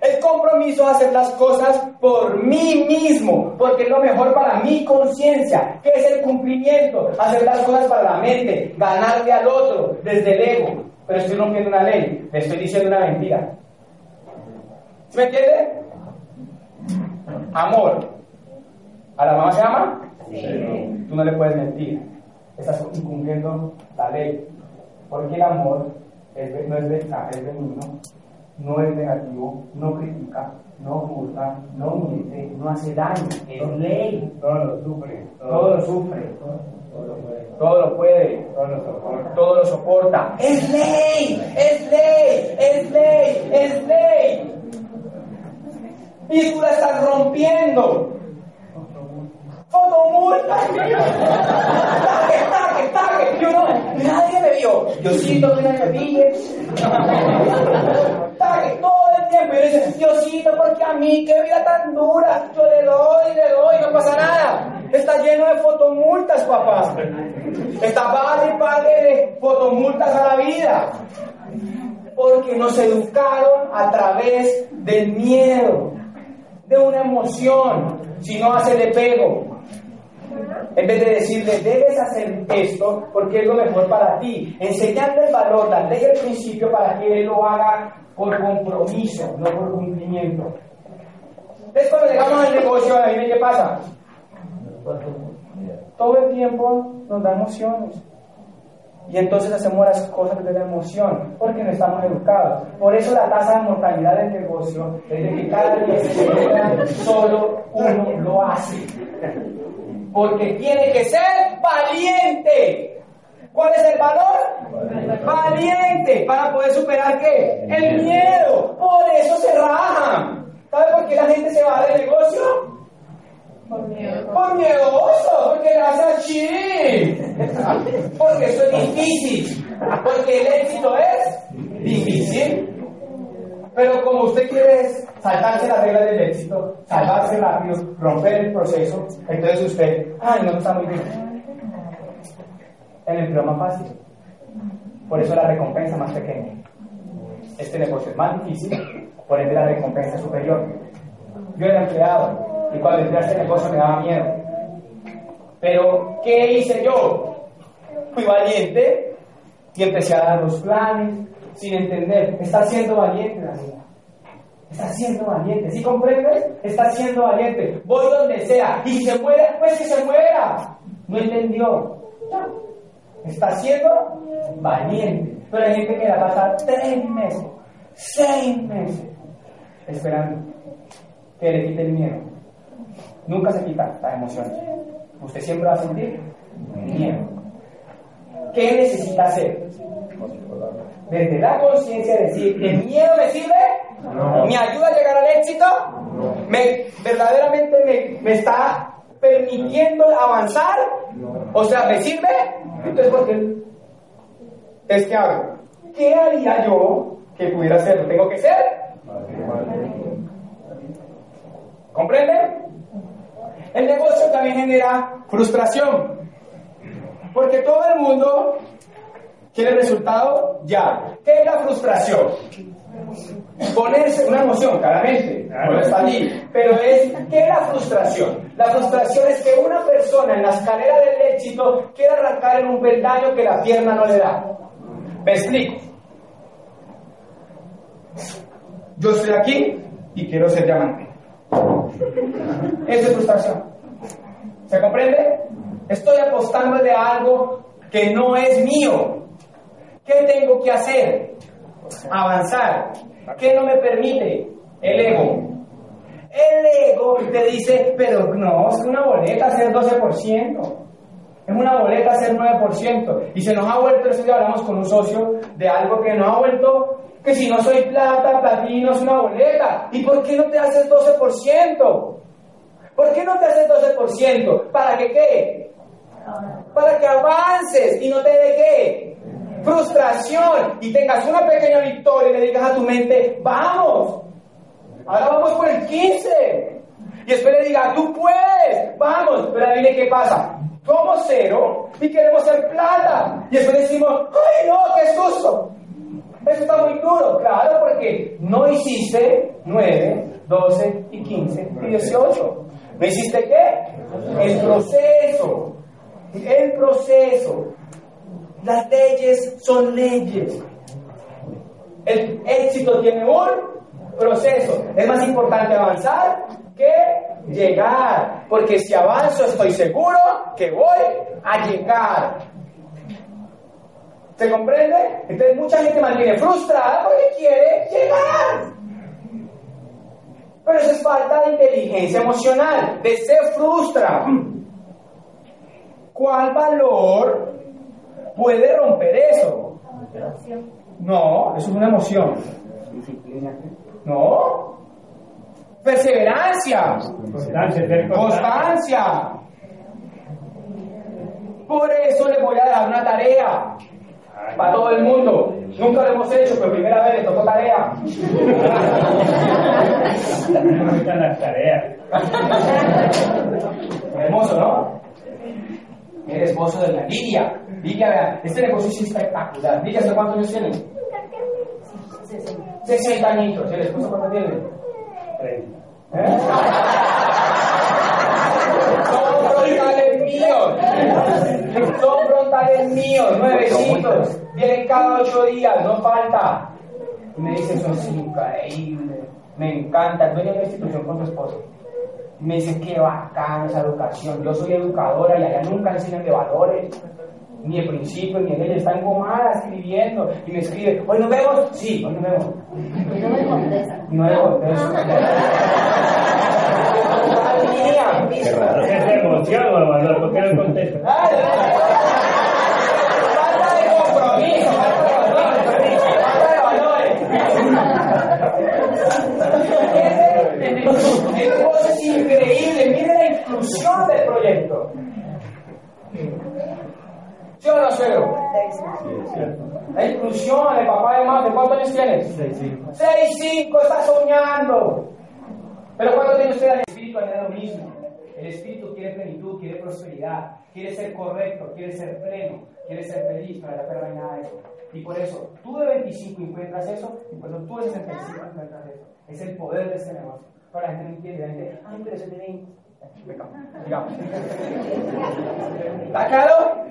El compromiso de hacer las cosas por mí mismo, porque es lo mejor para mi conciencia. ¿Qué es el cumplimiento? Hacer las cosas para la mente, ganarle al otro desde el ego. Pero estoy rompiendo una ley, le estoy diciendo una mentira. ¿Sí me entiende? Amor. ¿A la mamá se ama? Sí. Tú no le puedes mentir. Estás incumpliendo la ley. Porque el amor es, no es mensaje, es benigno, no es negativo, no critica, no juzga, no miente, no hace daño, es ley. Todo lo sufre. Todo lo sufre, Todo lo puede. todo lo puede, Todo lo soporta. todo lo soporta. Es ley, es ley, es ley, es ley. Y tú la estás rompiendo. Fotomulta. Taque, taque, taque. Yo no, nadie me vio. Diosito, que nadie me pille. Taque, todo el tiempo. Y yo dice, Diosito, porque a mí, qué vida tan dura. Yo le doy, le doy, no pasa nada. Está lleno de fotomultas, papá. Está vale y pague de fotomultas a la vida. Porque nos educaron a través del miedo, de una emoción. Si no hace, le pego. En vez de decirle, debes hacer esto porque es lo mejor para ti. Enseñarle el valor, darle el principio para que él lo haga por compromiso, no por cumplimiento. Entonces cuando llegamos al negocio, a ¿qué pasa? Todo el tiempo nos da emociones. Y entonces hacemos las cosas desde la emoción, porque no estamos educados. Por eso la tasa de mortalidad del negocio es de que cada día se celebra, solo uno lo hace. Porque tiene que ser valiente. ¿Cuál es el valor? Valiente. Para poder superar qué? El miedo. Por eso se rajan. ¿Sabe por qué la gente se va del negocio? Por miedo. Por miedoso, porque hace así. Porque eso es difícil. Porque el éxito es difícil. Pero como usted quiere saltarse las reglas del éxito, salvarse rápido, romper el proceso, entonces usted, ay, no está muy bien. El empleo más fácil. Por eso la recompensa más pequeña. Este negocio es más difícil, por ende la recompensa es superior. Yo era empleado y cuando entré a este negocio me daba miedo. Pero, ¿qué hice yo? Fui valiente y empecé a dar los planes sin entender. Está siendo valiente la vida. Está siendo valiente. ¿Sí comprendes? Está siendo valiente. Voy donde sea. Y se muere, pues que se muera. No entendió. Está siendo valiente. Pero hay gente que la pasa tres meses, seis meses, esperando que le quite el miedo. Nunca se quita las emociones. Usted siempre va a sentir miedo. ¿Qué necesita hacer? Desde la conciencia decir, ¿el miedo me sirve? No. ¿Me ayuda a llegar al éxito? ¿Me, ¿Verdaderamente me, me está permitiendo avanzar? O sea, ¿me sirve? Entonces, ¿por qué? Es que hago. ¿Qué haría yo que pudiera hacerlo? ¿Tengo que ser? ¿Comprende? El negocio también genera frustración. Porque todo el mundo quiere el resultado ya. ¿Qué es la frustración? Ponerse una emoción, claramente, Claro. no está allí. Pero es, ¿qué es la frustración? La frustración es que una persona en la escalera del éxito quiere arrancar en un peldaño que la pierna no le da. Me explico. Yo estoy aquí y quiero ser diamante. Es frustración. ¿Se comprende? Estoy apostándole a algo que no es mío. ¿Qué tengo que hacer? Avanzar. ¿Qué no me permite? El ego. El ego te dice, pero no, es una boleta hacer 12%. Es una boleta hacer 9%. Y se nos ha vuelto, eso ya hablamos con un socio, de algo que nos ha vuelto, que si no soy plata, platino, es una boleta. ¿Y por qué no te haces 12%? ¿Por qué no te haces 12%? ¿Para que qué? Para que avances y no te dé? Frustración y tengas una pequeña victoria y le digas a tu mente, vamos, ahora vamos por el 15. Y después le diga, tú puedes, vamos, pero adivine qué pasa. Somos cero y queremos ser plata. Y después decimos, ay no, qué susto. Eso está muy duro, claro, porque no hiciste 9, 12 y 15 y 18. ¿Me hiciste qué? El proceso. El proceso. Las leyes son leyes. El éxito tiene un proceso. Es más importante avanzar que llegar. Porque si avanzo estoy seguro que voy a llegar. ¿Se comprende? Entonces mucha gente mantiene frustrada porque quiere llegar. Pero eso es falta de inteligencia emocional, de se frustra. ¿Cuál valor puede romper eso? No, eso es una emoción. No. Perseverancia. Constancia. Por eso le voy a dar una tarea para todo el mundo. Nunca lo hemos hecho, pero primera vez le tocó tarea. Las tareas. Hermoso, ¿no? Eres esposo de la Lidia. Lidia, vean, este negocio es espectacular. Lidia, ¿hace cuántos años tiene? 60 añitos. ¿Y el esposo cuánto tiene? Treinta. ¿Eh? Míos. Son frontales míos, nuevecitos. Vienen cada ocho días, no falta. Y me dicen, son increíble. Me encanta. El dueño de la institución con tu esposo. Y me dice, qué bacana esa educación. Yo soy educadora y allá nunca enseñan de valores. Ni de principios, ni de leyes. Está engomada escribiendo. Y me escribe, ¿hoy nos vemos? Sí, hoy nos vemos. No me contesta. No me contesta. Qué raro. ¿Qué se emociona, Manuel? ¿Por qué no contesta? Ay, Falta de compromiso, de de. El es increíble, mire la inclusión del proyecto. ¿Sí o no, suegro? La inclusión, el papá de más, ¿de cuántos años tienes? Seis, cinco. 6, 5, está soñando. Pero cuando tiene usted el anhela lo mismo. El espíritu quiere plenitud, quiere prosperidad, quiere ser correcto, quiere ser pleno, quiere ser feliz, para pero no hay nada de eso. Y por eso, tú de 25 encuentras eso, y por eso tú de 65 encuentras eso. Es el poder de este negocio. Pero la gente no entiende, la gente, ay, pero eso es de 20. Venga, digamos. ¿Está claro?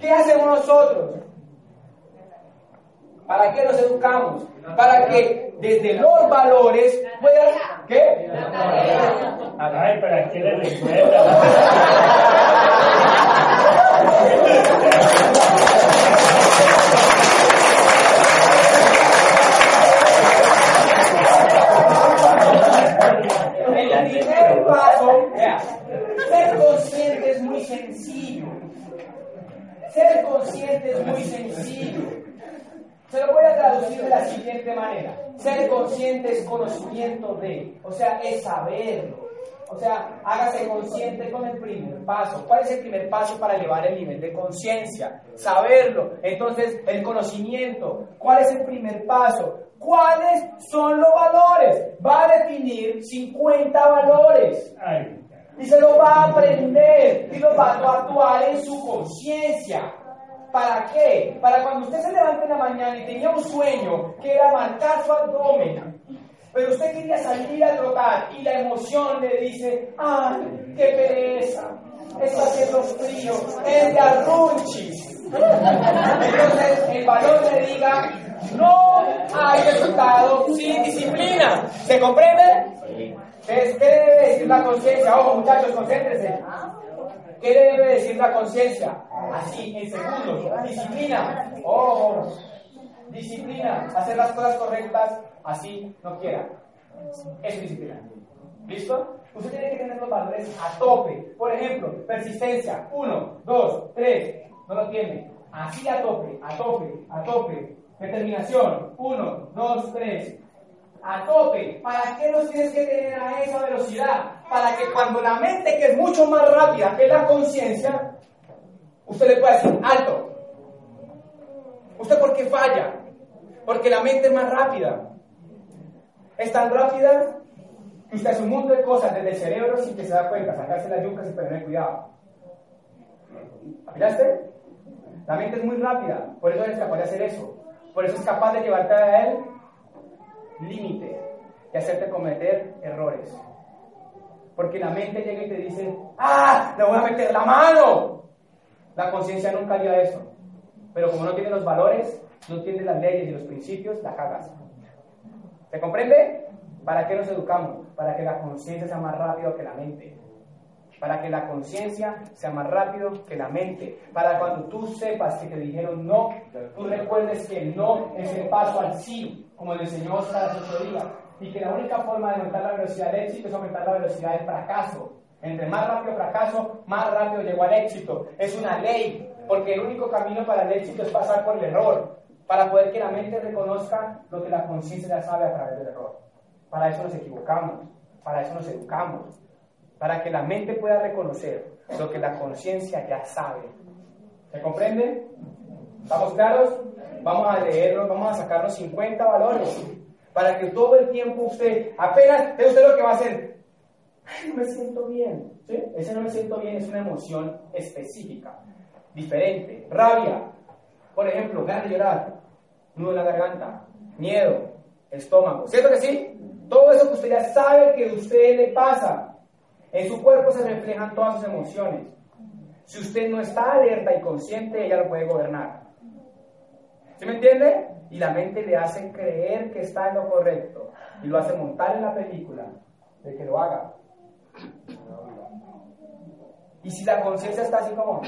¿Qué hacemos nosotros? ¿Para qué nos educamos? Para que desde los valores puedan... ¿Qué? Ay, pero aquí le recuerda. Consciente es conocimiento de, o sea, es saberlo. O sea, hágase consciente con el primer paso. ¿Cuál es el primer paso para elevar el nivel de conciencia? Saberlo. Entonces, el conocimiento. ¿Cuál es el primer paso? ¿Cuáles son los valores? Va a definir 50 valores y se lo va a aprender y lo va a actuar en su conciencia. ¿Para qué? Para cuando usted se levante en la mañana y tenía un sueño que era marcar su abdomen, pero usted quería salir a trotar y la emoción le dice, ¡ay, qué pereza! Está haciendo frío, es de arrunchis. Entonces el valor le diga, no hay resultado sin disciplina. ¿Se comprende? ¿qué debe decir la conciencia? Ojo, muchachos, concéntrense. ¿Qué debe decir la conciencia? Así, en segundos. Disciplina. Ojo. Disciplina. Hacer las cosas correctas, así no quiera. Es disciplina. ¿Listo? Usted tiene que tener los valores a tope. Por ejemplo, persistencia. Uno, dos, tres. No lo tiene. Así a tope, a tope, a tope. Determinación. Uno, dos, tres a tope. ¿Para qué los tienes que tener a esa velocidad? Para que cuando la mente, que es mucho más rápida que la conciencia, usted le pueda decir, alto. ¿Usted por qué falla? Porque la mente es más rápida. Es tan rápida que usted hace un mundo de cosas desde el cerebro sin que se da cuenta, sacarse las yucas y tener cuidado. ¿Miraste? La mente es muy rápida, por eso eres capaz de hacer eso. Por eso es capaz de llevarte a él límite. y hacerte cometer errores. Porque la mente llega y te dice, ¡ah! ¡Le voy a meter la mano! La conciencia nunca haría eso. Pero como no tiene los valores, no tiene las leyes y los principios, la cagas. ¿Se comprende? ¿Para qué nos educamos? Para que la conciencia sea más rápido que la mente. Para que la conciencia sea más rápido que la mente. Para cuando tú sepas que te dijeron no, tú recuerdes que el no es el paso al sí, como le enseñó Oscar ocho días. Y que la única forma de aumentar la velocidad del éxito es aumentar la velocidad del fracaso. Entre más rápido fracaso, más rápido llego al éxito. Es una ley, porque el único camino para el éxito es pasar por el error, para poder que la mente reconozca lo que la conciencia ya sabe a través del error. Para eso nos equivocamos, para eso nos educamos, para que la mente pueda reconocer lo que la conciencia ya sabe. ¿Se comprende? ¿Estamos claros? Vamos a leerlo, vamos a sacar los 50 valores para que todo el tiempo usted, apenas, ve usted lo que va a hacer, Ay, no me siento bien. ¿sí? Ese no me siento bien es una emoción específica, diferente. Rabia, por ejemplo, ganas de llorar, nudo en la garganta, miedo, estómago. ¿Cierto que sí? Todo eso que usted ya sabe que a usted le pasa. En su cuerpo se reflejan todas sus emociones. Si usted no está alerta y consciente, ella lo puede gobernar. ¿Sí me entiende? Y la mente le hace creer que está en lo correcto y lo hace montar en la película de que lo haga. Y si la conciencia está así como,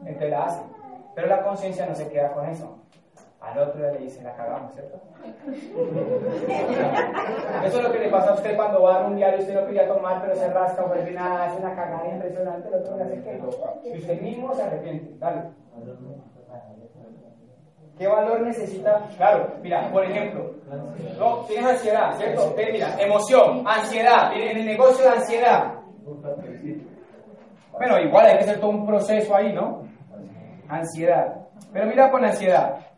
entonces la hace. Pero la conciencia no se queda con eso. Al otro día le dice, la cagamos, ¿cierto? Eso es lo que le pasa a usted cuando va a un diario, usted no quería tomar, pero se rasca vuelve nada, hace una cagada impresionante, el otro día hace qué. Y usted mismo se arrepiente. Dale. ¿Qué valor necesita? Claro, mira, por ejemplo, no, tienes ansiedad, ¿cierto? Mira, emoción, ansiedad, en el negocio de ansiedad. Bueno, igual hay que hacer todo un proceso ahí, ¿no? Ansiedad. Pero mira con ansiedad.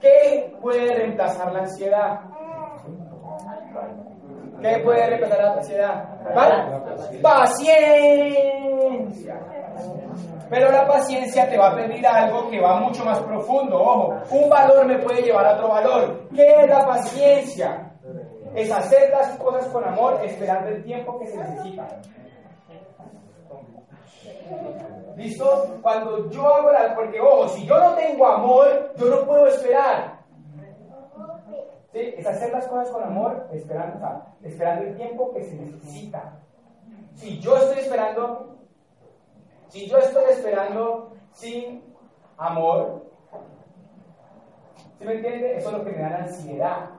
¿Qué puede reemplazar la ansiedad? ¿Qué puede reemplazar la ansiedad? ¿Cuál? Paciencia. Pero la paciencia te va a pedir algo que va mucho más profundo. Ojo, un valor me puede llevar a otro valor. ¿Qué es la paciencia? Es hacer las cosas con amor esperando el tiempo que se necesita. ¿Listo? Cuando yo hago la... Porque, ojo, si yo no tengo amor, yo no puedo esperar. ¿Sí? Es hacer las cosas con amor esperando, esperando el tiempo que se necesita. Si yo estoy esperando si yo estoy esperando sin amor, ¿sí me entiende? Eso es lo que me da la ansiedad.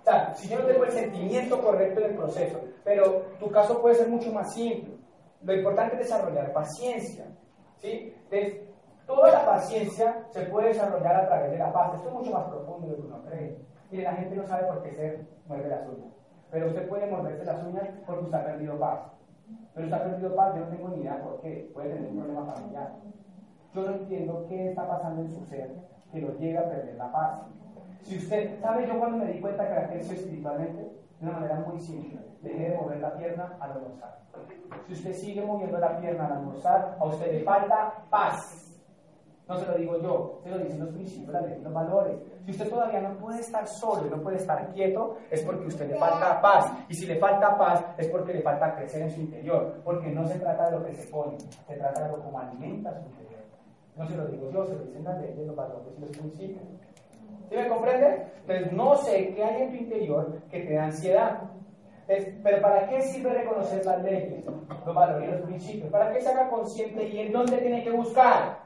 O sea, si yo no tengo el sentimiento correcto en el proceso, pero tu caso puede ser mucho más simple. Lo importante es desarrollar paciencia. ¿sí? Entonces, toda la paciencia se puede desarrollar a través de la paz. Esto es mucho más profundo de lo que uno cree. Mire, la gente no sabe por qué se muerde las uñas. Pero usted puede morderse las uñas porque usted ha perdido paz. Pero usted ha perdido paz, yo no tengo ni idea por qué. Puede tener un problema familiar. Yo no entiendo qué está pasando en su ser que lo lleve a perder la paz. Si usted, ¿sabe yo cuando me di cuenta que era creció espiritualmente? De una manera muy simple. Dejé de mover la pierna al almorzar. Si usted sigue moviendo la pierna al almorzar, a usted le falta paz. No se lo digo yo, se lo dicen los principios, los valores. Si usted todavía no puede estar solo, no puede estar quieto, es porque a usted le falta paz. Y si le falta paz, es porque le falta crecer en su interior. Porque no se trata de lo que se pone, se trata de lo como alimenta su interior. No se lo digo yo, se lo dicen las leyes, los valores y los principios. ¿Sí me comprende? Entonces, no sé qué hay en tu interior que te da ansiedad. pero ¿para qué sirve reconocer las leyes, los valores y los principios? ¿Para qué se haga consciente y en dónde tiene que buscar?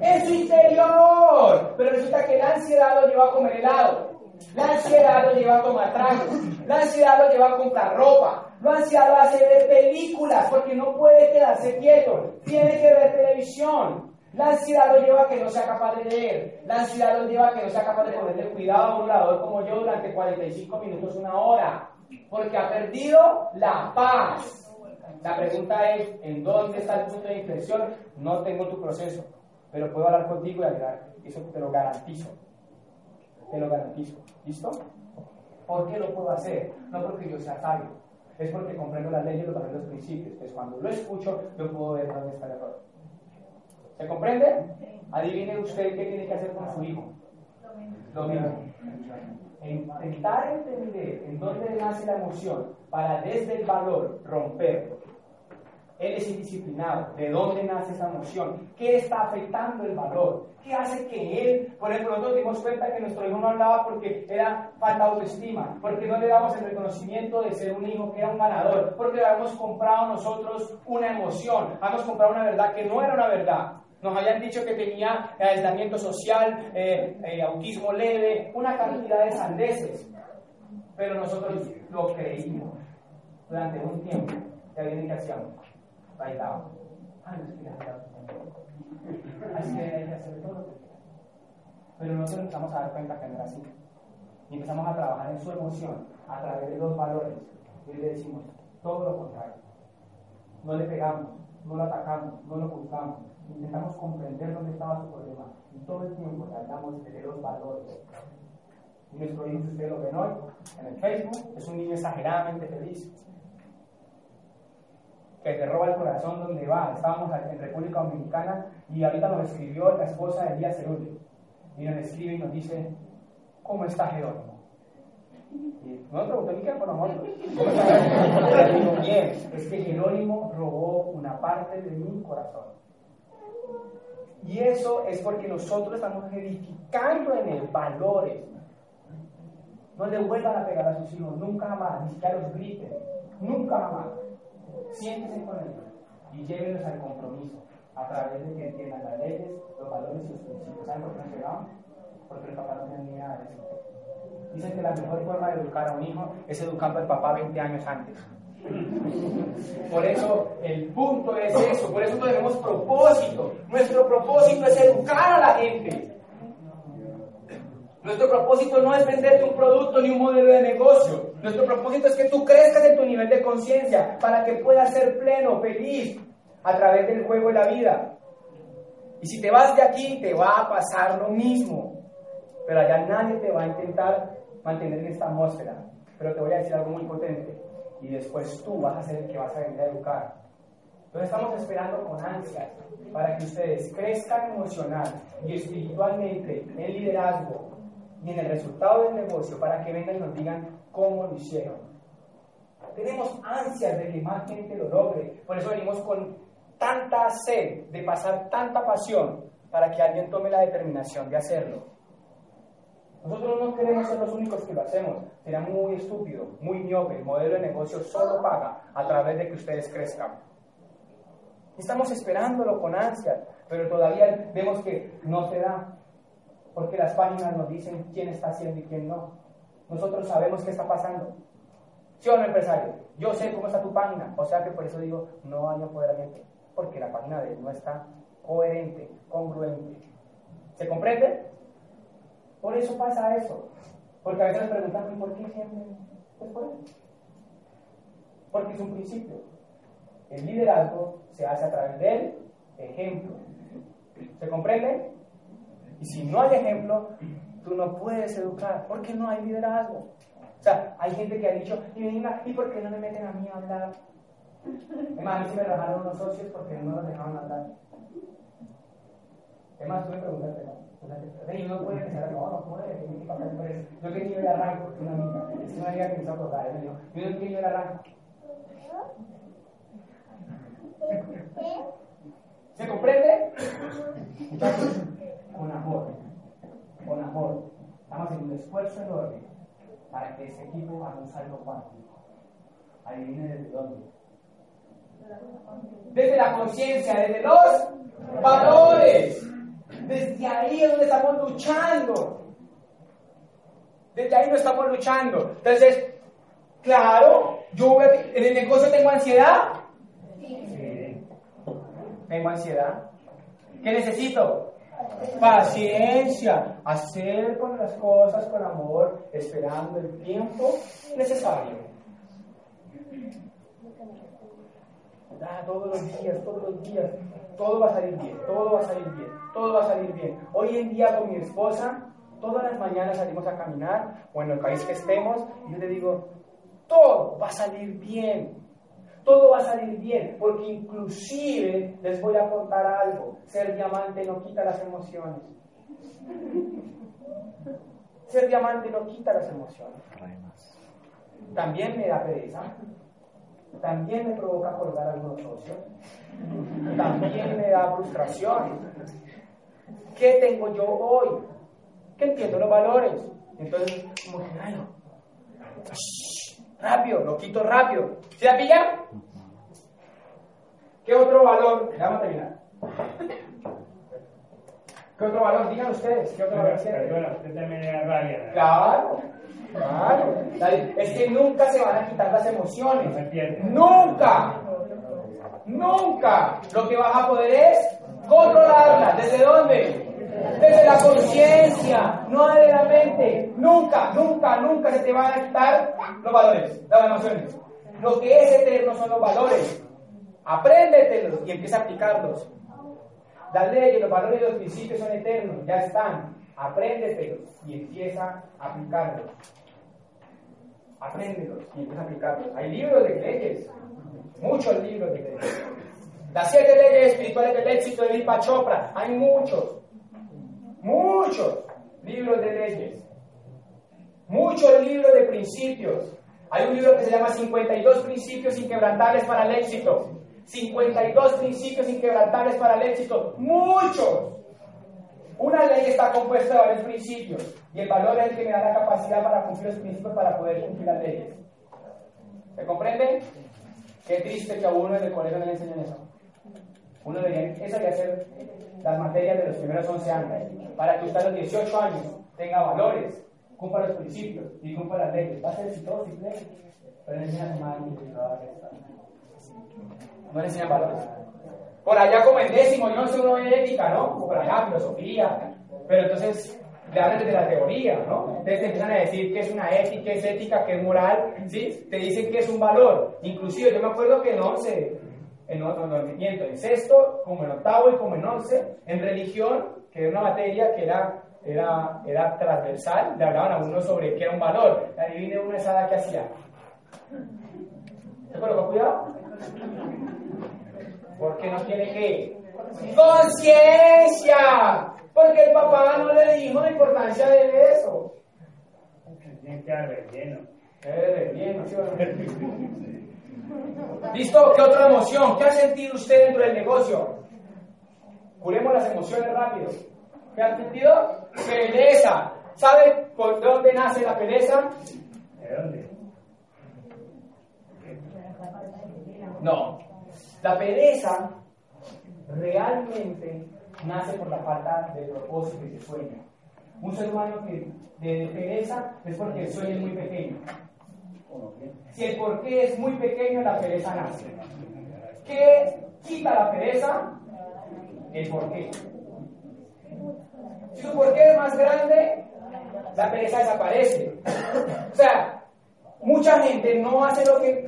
En su interior. Pero resulta que la ansiedad lo lleva a comer helado. La ansiedad lo lleva a tomar tragos. La ansiedad lo lleva a comprar ropa. La ansiedad lo hace ver películas porque no puede quedarse quieto. Tiene que ver televisión. La ansiedad lo lleva a que no sea capaz de leer. La ansiedad lo lleva a que no sea capaz de ponerle cuidado a un orador como yo durante 45 minutos, una hora. Porque ha perdido la paz. La pregunta es, ¿en dónde está el punto de inflexión? No tengo tu proceso pero puedo hablar contigo y ayudar. Eso te lo garantizo. Te lo garantizo. ¿Listo? ¿Por qué lo puedo hacer? No porque yo sea sabio, es porque comprendo las leyes, los los principios. Entonces, cuando lo escucho, yo puedo ver dónde está el error. ¿Se comprende? Adivine usted qué tiene que hacer con su hijo. Lo mismo. intentar entender en dónde nace la emoción para desde el valor romperlo. Él es indisciplinado. ¿De dónde nace esa emoción? ¿Qué está afectando el valor? ¿Qué hace que él, por ejemplo, nosotros dimos cuenta que nuestro hijo no hablaba porque era falta de autoestima, porque no le damos el reconocimiento de ser un hijo que era un ganador, porque le habíamos comprado nosotros una emoción, habíamos comprado una verdad que no era una verdad. Nos habían dicho que tenía aislamiento social, eh, eh, autismo leve, una cantidad de sandeces. Pero nosotros lo creímos durante un tiempo. ¿Y adivinen qué hacíamos? Bailábamos. Ay, Así que hay que hacer todo lo que quiera. Pero nosotros empezamos a dar cuenta que no era así. Y empezamos a trabajar en su emoción a través de los valores. Y le decimos todo lo contrario. No le pegamos, no lo atacamos, no lo juzgamos. Intentamos comprender dónde estaba su problema. Y todo el tiempo le hablamos de los valores. Y nuestro hijo, ustedes lo ven hoy, en el Facebook, es un niño exageradamente feliz. Que te roba el corazón donde va. Estábamos en República Dominicana y ahorita nos escribió la esposa de Elías Cerulli. Y nos escribe y nos dice, ¿cómo está Jerónimo? Y no me preguntó qué por nosotros. Digo, bien, es que Jerónimo robó una parte de mi corazón. Y eso es porque nosotros estamos edificando en él valores. No le vuelvan a pegar a sus hijos, nunca jamás, ni siquiera los griten, nunca jamás. Siéntense con ellos y llévenlos al compromiso a través de que entiendan las leyes, los valores y los principios. ¿Saben por qué no llegamos? Porque los papás no tienen ni nada de eso. Dicen que la mejor forma de educar a un hijo es educando al papá 20 años antes. Por eso el punto es eso, por eso tenemos propósito. Nuestro propósito es educar a la gente. Nuestro propósito no es venderte un producto ni un modelo de negocio. Nuestro propósito es que tú crezcas en tu nivel de conciencia para que puedas ser pleno, feliz a través del juego de la vida. Y si te vas de aquí, te va a pasar lo mismo. Pero allá nadie te va a intentar mantener en esta atmósfera. Pero te voy a decir algo muy potente y después tú vas a ser el que vas a venir a educar. Entonces estamos esperando con ansias para que ustedes crezcan emocional y espiritualmente en liderazgo y en el resultado del negocio para que vengan y nos digan cómo lo hicieron. Tenemos ansias de que más gente lo logre. Por eso venimos con tanta sed de pasar tanta pasión para que alguien tome la determinación de hacerlo. Nosotros no queremos ser los únicos que lo hacemos. Sería muy estúpido, muy miope. El modelo de negocio solo paga a través de que ustedes crezcan. Estamos esperándolo con ansias, pero todavía vemos que no se da. Porque las páginas nos dicen quién está haciendo y quién no. Nosotros sabemos qué está pasando. ¿Sí o no, empresario? Yo sé cómo está tu página. O sea que por eso digo, no hay apoderamiento. Porque la página de él no está coherente, congruente. ¿Se comprende? Por eso pasa eso. Porque a veces me preguntan, ¿por qué siempre? Pues por. Porque es un principio. El liderazgo se hace a través del ejemplo. ¿Se comprende? Y si no hay ejemplo, tú no puedes educar, porque no hay liderazgo. O sea, hay gente que ha dicho, y venga, ¿y por qué no me meten a mí a hablar? Es más, a mí se me rajaron unos socios porque no nos dejaban hablar. Es más, tú me preguntaste, ¿no? Yo no puede pensar, no, no puede, tiene que. Yo al arranco, una amiga, es una amiga que me hizo acordar, me dijo, yo no ir al arranco. ¿Se comprende? Entonces, con amor, con amor, estamos haciendo un esfuerzo enorme para que este equipo haga un salto cuántico. Adivinen desde dónde. Desde la conciencia, desde los valores. Desde ahí es donde estamos luchando. Desde ahí no estamos luchando. Entonces, claro, yo en el negocio tengo ansiedad. Sí. Tengo ansiedad. ¿Qué necesito? Paciencia. Hacer con las cosas con amor, esperando el tiempo necesario. Ah, todos los días, todos los días, todo va a salir bien, todo va a salir bien, todo va a salir bien. Hoy en día con mi esposa, todas las mañanas salimos a caminar, o en el país que estemos, y yo le digo, todo va a salir bien, todo va a salir bien, porque inclusive les voy a contar algo, ser diamante no quita las emociones. ser diamante no quita las emociones. También me da pereza. También me provoca colgar algunos socios. También me da frustración. ¿Qué tengo yo hoy? Que entiendo los valores. Entonces, como que, ay, rápido, lo quito rápido. ¿Se la pilla? ¿Qué otro valor? Vamos a terminar. ¿Qué otro valor? Digan ustedes. ¿Qué otro valor? Perdona, usted también le da rabia. Claro, claro. Es que nunca se van a quitar las emociones. Nunca. Nunca. Lo que vas a poder es controlarlas. ¿Desde dónde? Desde la conciencia, no desde la mente. Nunca, nunca, nunca se te van a quitar los valores, las emociones. Lo que es eterno son los valores. Apréndetelos y empieza a aplicarlos. Las leyes, los valores y los principios son eternos, ya están. Apréndetelos y empieza a aplicarlos. Apréndelos y empieza a aplicarlos. Hay libros de leyes, muchos libros de leyes. Las siete leyes espirituales del éxito de Vipa Chopra, hay muchos, muchos libros de leyes, muchos libros de principios. Hay un libro que se llama 52 principios inquebrantables para el éxito. 52 principios inquebrantables para el éxito. Muchos. Una ley está compuesta de varios principios y el valor es el que me da la capacidad para cumplir los principios para poder cumplir las leyes. ¿Se comprende? Qué triste que a uno en el colegio no le enseñan eso. Uno debería, eso debería ser las materias de los primeros 11 años, para que usted a los 18 años tenga valores, cumpla los principios y cumpla las leyes. Va a ser exitoso y pero no enseña a su madre y no va a no le enseñan valores. Por allá como en décimo, yo no sé uno de ética, ¿no? O por allá, filosofía. Pero entonces le hablan desde la teoría, ¿no? Entonces te empiezan a decir que es una ética, que es ética, que es moral, ¿sí? Te dicen que es un valor. Inclusive yo me acuerdo que en once, en, no, no, en sexto, como en octavo y como en once, en religión, que era una materia que era, era, era transversal, le hablaban a uno sobre qué era un valor. Adivine una esa que hacía. ¿Se colocó cuidado? Porque no tiene que. ¡Conciencia! Porque el papá no le dijo la importancia de eso. Tiene que haber relleno. Eh, bien, ¿sí o no? ¿Listo? ¿Qué otra emoción? ¿Qué ha sentido usted dentro del negocio? Curemos las emociones rápido. ¿Qué ha sentido? Pereza. ¿Sabe por dónde nace la pereza? ¿De dónde? No. La pereza realmente nace por la falta de propósito y de sueño. Un ser humano que de pereza es porque el sueño es muy pequeño. Si el porqué es muy pequeño, la pereza nace. ¿Qué quita la pereza? El porqué. Si su porqué es más grande, la pereza desaparece. O sea, mucha gente no hace lo que...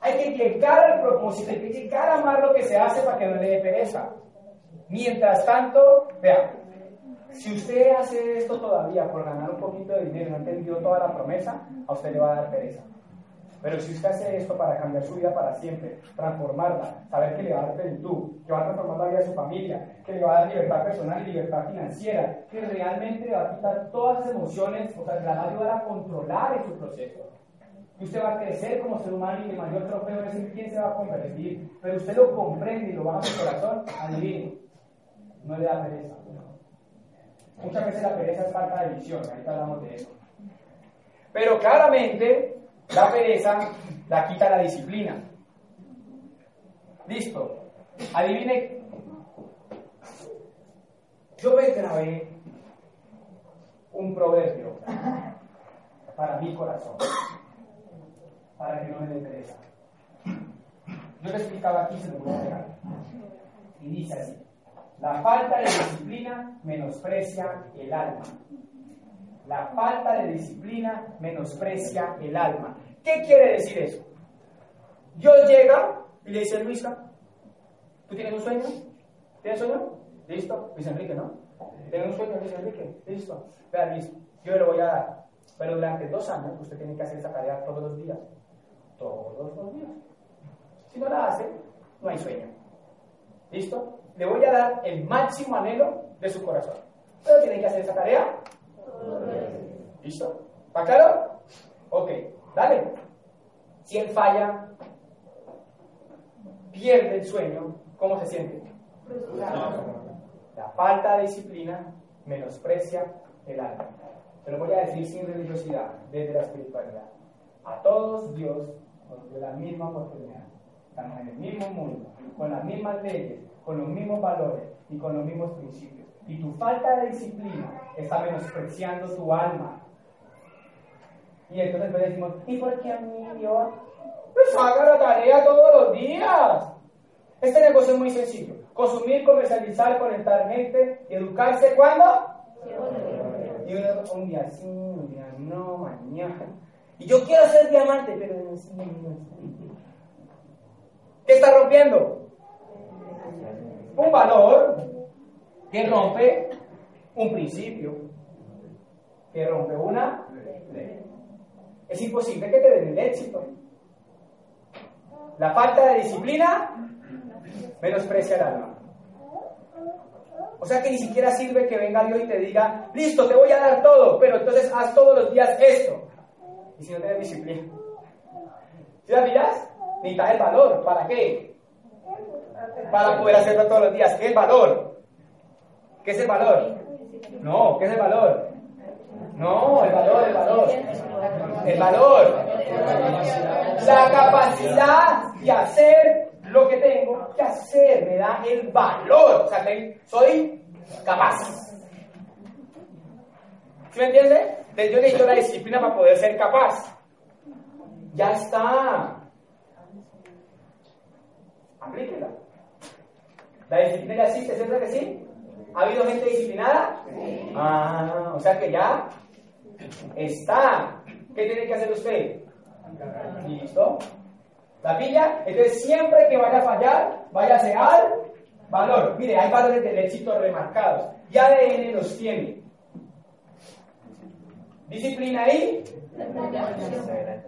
hay que llegar al propósito, hay que llegar a amar lo que se hace para que no le dé pereza. Mientras tanto, vea, si usted hace esto todavía por ganar un poquito de dinero y no entendió toda la promesa, a usted le va a dar pereza. Pero si usted hace esto para cambiar su vida para siempre, transformarla, saber que le va a dar plenitud, que va a transformar la vida de su familia, que le va a dar libertad personal y libertad financiera, que realmente le va a quitar todas las emociones, o sea, le va a ayudar a controlar en su proceso. Y usted va a crecer como ser humano y el mayor trofeo es en quién se va a convertir. Pero usted lo comprende y lo baja su corazón, adivine, no le da pereza. Muchas veces la pereza es falta de visión, ahorita hablamos de eso. Pero claramente la pereza la quita la disciplina. Listo. Adivine. Yo me grabé un proverbio para mi corazón, para que no me dé. Yo le explicaba aquí, se lo voy a pegar. Y dice así. La falta de disciplina menosprecia el alma. La falta de disciplina menosprecia el alma. ¿Qué quiere decir eso? Dios llega y le dice, Luisa, ¿tú tienes un sueño? ¿Tienes sueño? Listo. Luis Enrique, ¿no? ¿Tienes un sueño, Luis Enrique? Listo. Vea, listo. Yo le voy a dar. Pero durante dos años usted tiene que hacer esa tarea todos los días. Todos los días. Si no la hace, no hay sueño. ¿Listo? Le voy a dar el máximo anhelo de su corazón. Pero tiene que hacer esa tarea ¿Listo? ¿Está claro? Ok, dale. Si él falla, pierde el sueño, ¿cómo se siente? La falta de disciplina menosprecia el alma. Te lo voy a decir sin religiosidad, desde la espiritualidad. A todos Dios nos dio la misma oportunidad. Estamos en el mismo mundo, con las mismas leyes, con los mismos valores y con los mismos principios. Y tu falta de disciplina está menospreciando tu alma. Y entonces pues decimos, ¿y por qué a mí Dios? Pues haga la tarea todos los días. Este negocio es muy sencillo. Consumir, comercializar, conectar gente y educarse ¿cuándo? Y uno un día sí, un día no, mañana. Y yo quiero ser diamante, pero no sé. ¿Qué está rompiendo? Un valor que rompe un principio, que rompe una ley. Es imposible que te den el éxito. La falta de disciplina menosprecia el alma. O sea que ni siquiera sirve que venga Dios y te diga, listo, te voy a dar todo, pero entonces haz todos los días esto. Y si no tienes disciplina. ¿Sí la pillas? Necesitas el valor. ¿Para qué? Para poder hacerlo todos los días. ¿Qué es el valor? ¿Qué es el valor? No, ¿qué es el valor? No, el valor, el valor. El valor. La capacidad de hacer lo que tengo que hacer. Me da el valor. O sea, soy capaz. ¿Sí me entiende? Entonces yo necesito la disciplina para poder ser capaz. Ya está. Aplíquela. La disciplina ya existe, ¿cierto que sí? ¿Ha habido gente disciplinada? Ah, o sea que ya está. ¿Qué tiene que hacer usted? ¿Listo? ¿La pilla? Entonces siempre que vaya a fallar, váyase al valor. Mire, hay valores del éxito remarcados. Y ADN los tiene. Disciplina y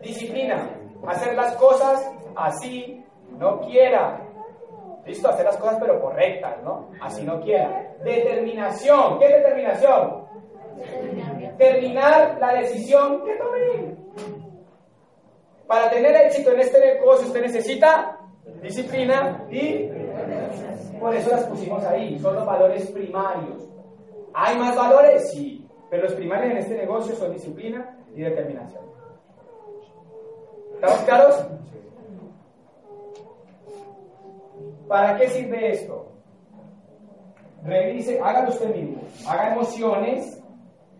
disciplina. Hacer las cosas así no quiera. Listo, hacer las cosas pero correctas, ¿no? Así no quiera. Determinación. ¿Qué determinación? Terminar la decisión que. Para tener éxito en este negocio usted necesita disciplina y por eso las pusimos ahí. Son los valores primarios. ¿Hay más valores? Sí. Pero los primarios en este negocio son disciplina y determinación. ¿Estamos claros? ¿Para qué sirve esto? Revise, hágalo usted mismo. Haga emociones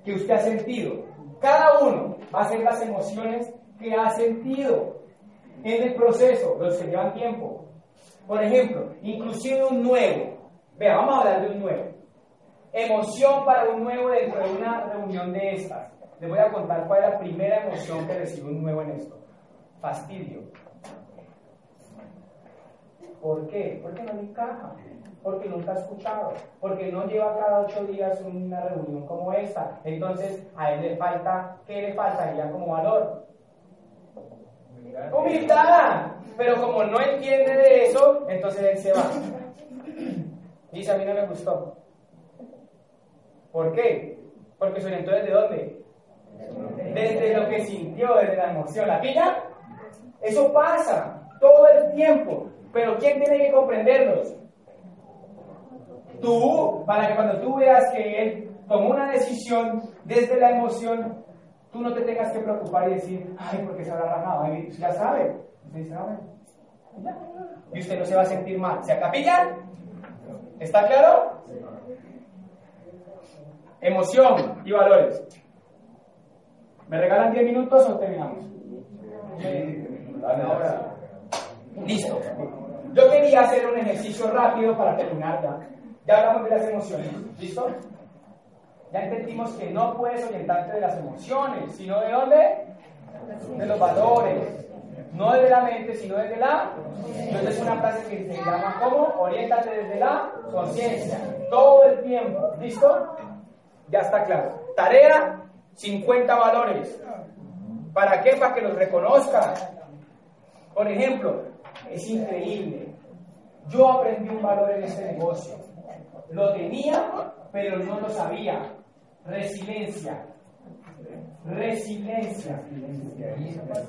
que usted ha sentido. Cada uno va a hacer las emociones que ha sentido en el proceso, los que llevan tiempo. Por ejemplo, inclusive un nuevo. Vea, vamos a hablar de un nuevo. Emoción para un nuevo dentro de una reunión de estas. Les voy a contar cuál es la primera emoción que recibe un nuevo en esto. Fastidio. ¿Por qué? Porque no le encaja, porque nunca ha escuchado, porque no lleva cada ocho días una reunión como esta. Entonces, a él le falta, ¿qué le falta ya como valor? Humildad. Pero como no entiende de eso, entonces él se va. Dice, a mí no me gustó. ¿Por qué? Porque se orientó desde dónde? Desde lo que sintió, desde la emoción. ¿La pilla? Eso pasa todo el tiempo. Pero ¿quién tiene que comprenderlos? Tú, para que cuando tú veas que él tomó una decisión desde la emoción, tú no te tengas que preocupar y decir, ay, porque se habrá rajado. Ahí ya sabe. Usted ya. Y usted no se va a sentir mal. ¿Se acapillan? ¿Está claro? Emoción y valores. ¿Me regalan 10 minutos o terminamos? Listo. Yo quería hacer un ejercicio rápido para terminar ya. Ya hablamos de las emociones. ¿Listo? Ya entendimos que no puedes orientarte de las emociones, sino de dónde? De los valores. No desde la mente, sino desde la. Entonces es una frase que se llama ¿cómo? Oriéntate desde la conciencia. Todo el tiempo. ¿Listo? Ya está claro. Tarea, 50 valores. ¿Para qué? Para que los reconozca. Por ejemplo, es increíble. Yo aprendí un valor en este negocio. Lo tenía, pero no lo sabía. Resiliencia. Resiliencia.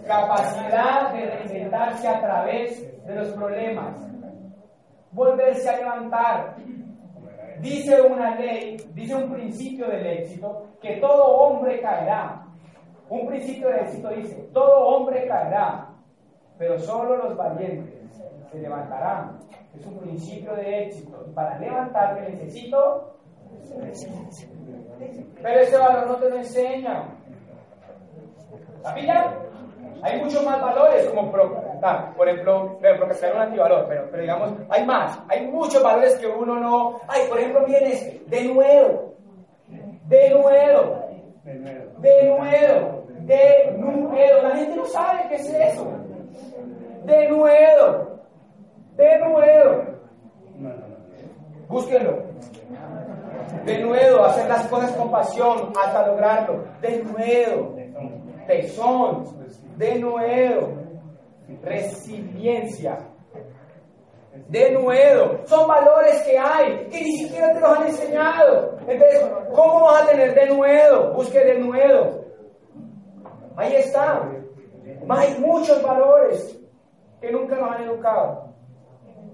Capacidad de reinventarse a través de los problemas. Volverse a levantar. Dice una ley, dice un principio del éxito, que todo hombre caerá. Un principio del éxito dice, todo hombre caerá, pero solo los valientes se levantarán. Es un principio de éxito. Y para levantarme necesito pero ese valor no te lo enseña. ¿La pilla? Hay muchos más valores, como pro, ah, por ejemplo, procrastinar un antivalor, pero, pero digamos, hay más. Hay muchos valores que uno no. Ay, por ejemplo, viene este, de nuevo. De nuevo. De nuevo. De nuevo. La gente no sabe qué es eso. De nuevo. De nuevo. Búsquenlo. De nuevo, hacer las cosas con pasión hasta lograrlo. De nuevo, tesón. De nuevo, resiliencia. De nuevo, son valores que hay que ni siquiera te los han enseñado. Entonces, ¿cómo vas a tener de nuevo? Busque de nuevo. Ahí está. Hay muchos valores que nunca nos han educado.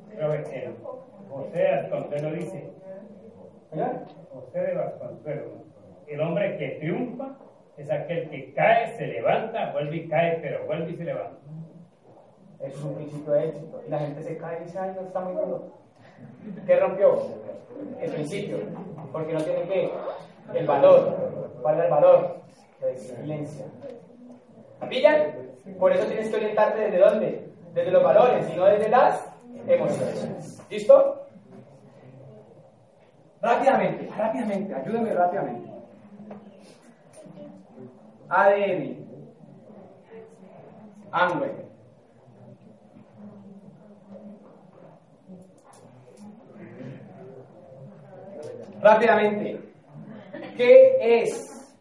Pero eh, José lo dice, José de Vasconcelos. El hombre que triunfa es aquel que cae, se levanta, vuelve y cae, pero vuelve y se levanta. Es un principio de éxito. Y la gente se cae y dice, ay, no está muy duro. ¿Qué rompió? El principio. Porque no tiene que. El valor. ¿Cuál es el valor? La resiliencia. ¿Pillan? Por eso tienes que orientarte desde dónde? Desde los valores y no desde las emociones. ¿Listo? Rápidamente, rápidamente, ayúdenme rápidamente. ADN. Amway. Rápidamente. ¿Qué es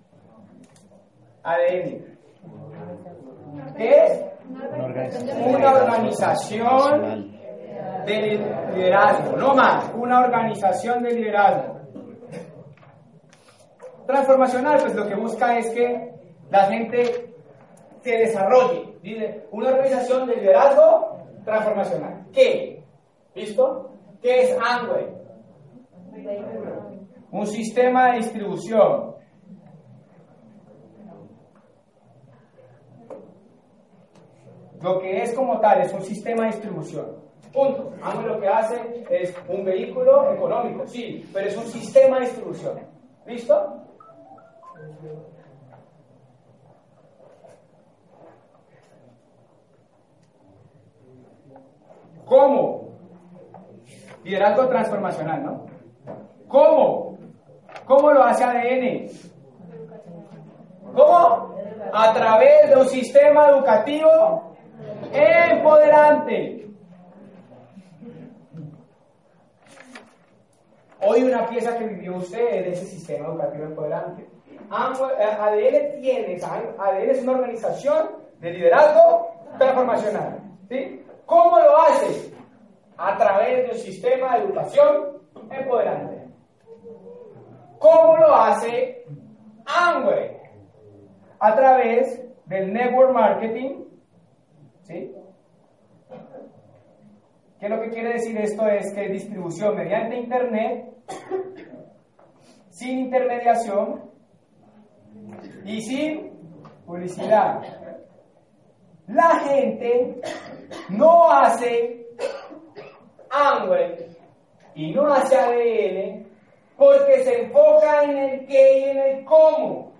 ADN? ¿Qué es? Una organización de liderazgo, no más, una organización de liderazgo. Transformacional, pues lo que busca es que la gente se desarrolle. Dice, una organización de liderazgo transformacional. ¿Qué? ¿Listo? ¿Qué es Amway? Un sistema de distribución. Lo que es como tal es un sistema de distribución. Punto. Amway lo que hace es un vehículo económico, sí, pero es un sistema de distribución. ¿Listo? ¿Cómo? Liderazgo transformacional, ¿no? ¿Cómo? ¿Cómo lo hace ADN? ¿Cómo? A través de un sistema educativo empoderante. Hoy una pieza que vivió usted de ese sistema educativo empoderante. ADN tiene, ADN es una organización de liderazgo transformacional. ¿sí? ¿Cómo lo hace? A través de un sistema de educación empoderante. ¿Cómo lo hace Amway? A través del network marketing, ¿sí? ¿Qué lo que quiere decir esto? Es que distribución mediante Internet, sin intermediación y sin publicidad. La gente no hace hambre y no hace ADN porque se enfoca en el qué y en el cómo.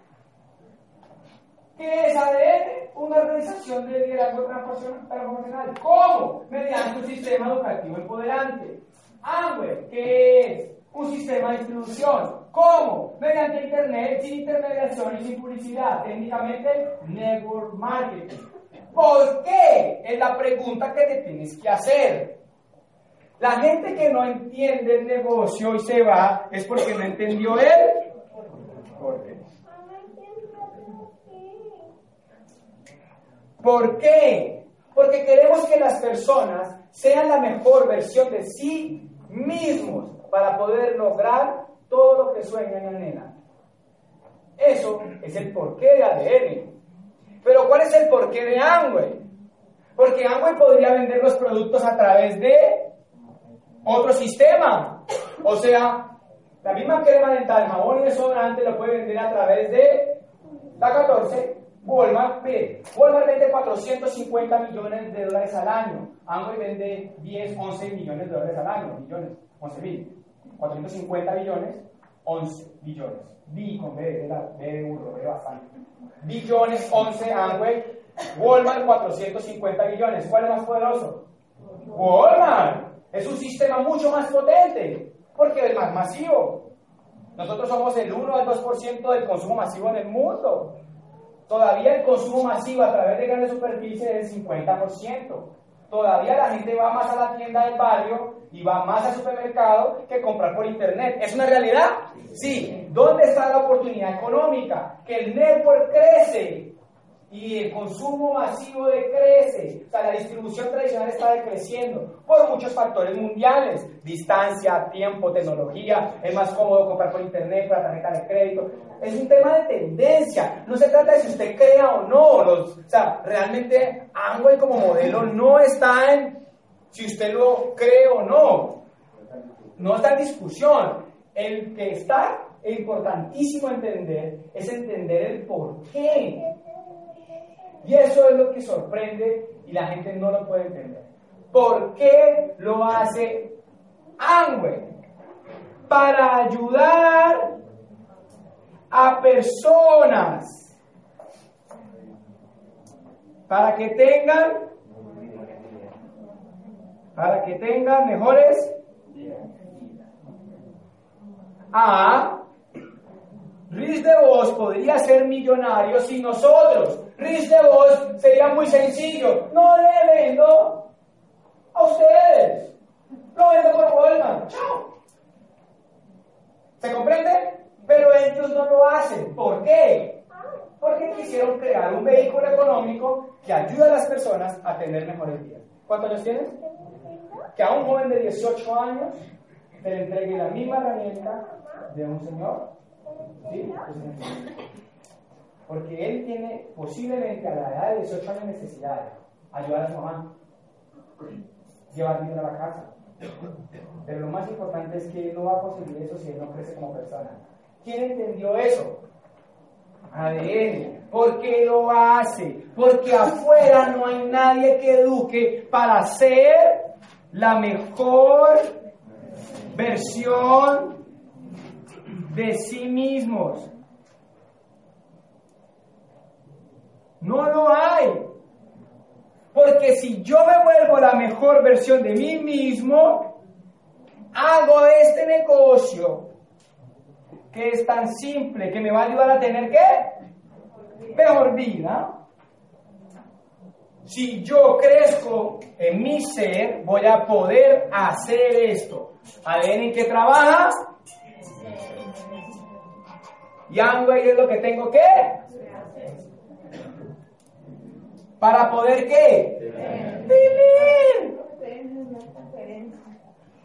¿Qué es ADN? Una organización de liderazgo transformacional. ¿Cómo? Mediante un sistema educativo empoderante. AMWE, ¿qué es? Un sistema de distribución. ¿Cómo? Mediante Internet, sin intermediación y sin publicidad. Técnicamente, network marketing. ¿Por qué? Es la pregunta que te tienes que hacer. La gente que no entiende el negocio y se va es porque no entendió él. ¿Por qué? ¿Por qué? Porque queremos que las personas sean la mejor versión de sí mismos para poder lograr todo lo que sueñan y anhelan. Eso es el porqué de ADN. Pero ¿cuál es el porqué de Amway? Porque Amway podría vender los productos a través de otro sistema. O sea, la misma crema dental, jabón y desodorante lo puede vender a través de la 14. Walmart, mire, Walmart vende 450 millones de dólares al año. Amway vende 10, 11 millones de dólares al año. Millones, 11 mil. 450 millones, 11 billones. Bi con B de, B de burro, B bastante. Billones, 11 Amway. Walmart, 450 millones. ¿Cuál es más poderoso? Walmart. Es un sistema mucho más potente porque es más masivo. Nosotros somos el 1 al 2% del consumo masivo en el mundo. Todavía el consumo masivo a través de grandes superficies es el 50%. Todavía la gente va más a la tienda del barrio y va más al supermercado que comprar por internet. ¿Es una realidad? Sí. ¿Dónde está la oportunidad económica? Que el network crece y el consumo masivo decrece, o sea, la distribución tradicional está decreciendo por muchos factores mundiales, distancia, tiempo, tecnología, es más cómodo comprar por internet, por la tarjeta de crédito, es un tema de tendencia, no se trata de si usted crea o no, los, o sea, realmente Amway como modelo no está en si usted lo cree o no, no está en discusión, el que está importantísimo entender es entender el por qué y eso es lo que sorprende y la gente no lo puede entender. ¿Por qué lo hace Amway? Para ayudar a personas para que tengan para que tengan mejores a Riz de Vos podría ser millonario sin nosotros. Riz de Vos sería muy sencillo. No le vendo a ustedes. Lo vendo por Walmart. Chao. ¿Se comprende? Pero ellos no lo hacen. ¿Por qué? Porque quisieron crear un vehículo económico que ayude a las personas a tener mejores vidas. ¿Cuántos años tienes? Que a un joven de 18 años se le entregue la misma herramienta de un señor ¿Sí? Porque él tiene posiblemente a la edad de 18 años necesidades. Ayudar a su mamá. Llevar dinero a la casa. Pero lo más importante es que él no va a conseguir eso si él no crece como persona. ¿Quién entendió eso? ADN. ¿Por qué lo hace? Porque afuera no hay nadie que eduque para ser la mejor versión de sí mismos. No lo hay. Porque si yo me vuelvo la mejor versión de mí mismo, hago este negocio que es tan simple, que me va a ayudar a tener qué? Mejor vida. Si yo crezco en mi ser, voy a poder hacer esto. ¿ADN en qué trabaja? Y Amway es lo que tengo que para poder qué tener.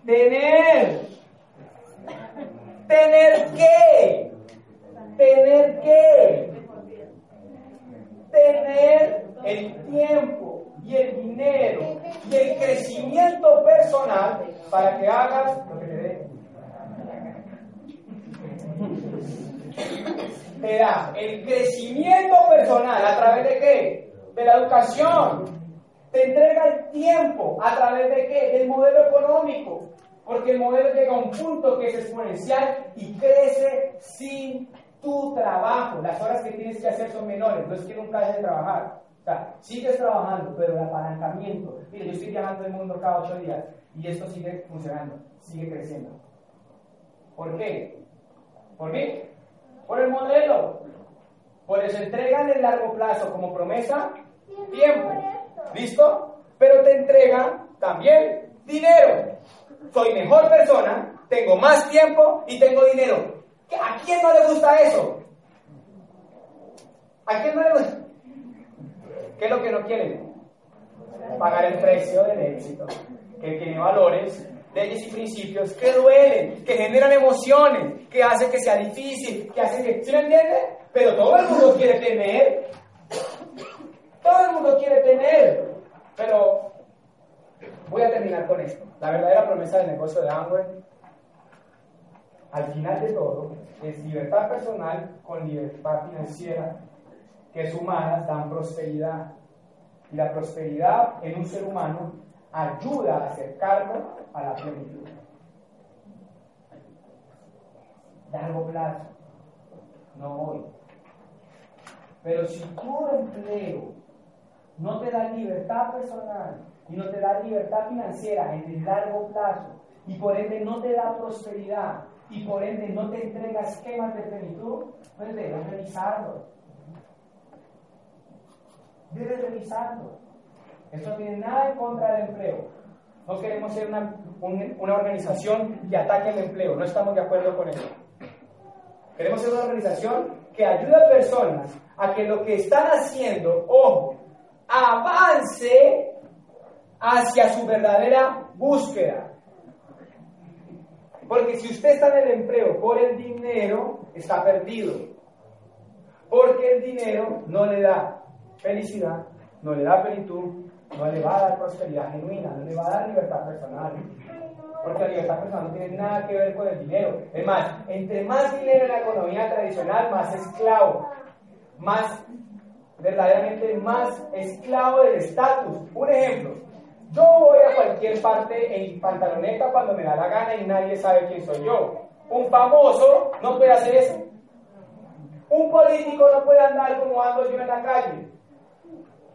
Tener. Tener qué tener qué tener el tiempo y el dinero y el crecimiento personal para que hagas lo que te dé. Te da el crecimiento personal. A través de qué? De la educación. Te entrega el tiempo a través de qué? Del modelo económico. Porque el modelo llega a un punto que es exponencial y crece sin tu trabajo. Las horas que tienes que hacer son menores. No es que nunca dejes de trabajar. O sea, sigues trabajando, pero el apalancamiento. Mire, yo estoy viajando el mundo cada ocho días y esto sigue funcionando, sigue creciendo. ¿Por qué? ¿Por mí? Por el modelo. Por eso entregan en largo plazo como promesa tiempo. ¿Listo? Pero te entregan también dinero. Soy mejor persona, tengo más tiempo y tengo dinero. ¿A quién no le gusta eso? ¿A quién no le gusta? ¿Qué es lo que no quieren? Pagar el precio del éxito, que tiene valores leyes y principios que duelen, que generan emociones, que hacen que sea difícil, que hacen que... ¿Sí entiende? Pero todo el mundo quiere tener. Todo el mundo quiere tener. Pero voy a terminar con esto. La verdadera promesa del negocio de Amway, al final de todo, es libertad personal con libertad financiera, que sumadas dan prosperidad. Y la prosperidad en un ser humano ayuda a acercarlo a la plenitud. Largo plazo, no hoy. Pero si tu empleo no te da libertad personal y no te da libertad financiera en el largo plazo y por ende no te da prosperidad y por ende no te entrega esquemas de plenitud, pues debes revisarlo. Debes revisarlo. Esto no tiene nada en contra del empleo. No queremos ser una, una organización que ataque el empleo, no estamos de acuerdo con eso. Queremos ser una organización que ayude a personas a que lo que están haciendo, ojo, avance hacia su verdadera búsqueda. Porque si usted está en el empleo por el dinero, está perdido. Porque el dinero no le da felicidad, no le da plenitud, no le va a dar prosperidad genuina, no le va a dar libertad personal. Porque la libertad personal no tiene nada que ver con el dinero. Es más, entre más dinero en la economía tradicional, más esclavo, más verdaderamente más esclavo del estatus. Un ejemplo, yo voy a cualquier parte en pantaloneta cuando me da la gana y nadie sabe quién soy yo. Un famoso no puede hacer eso. Un político no puede andar como ando yo en la calle.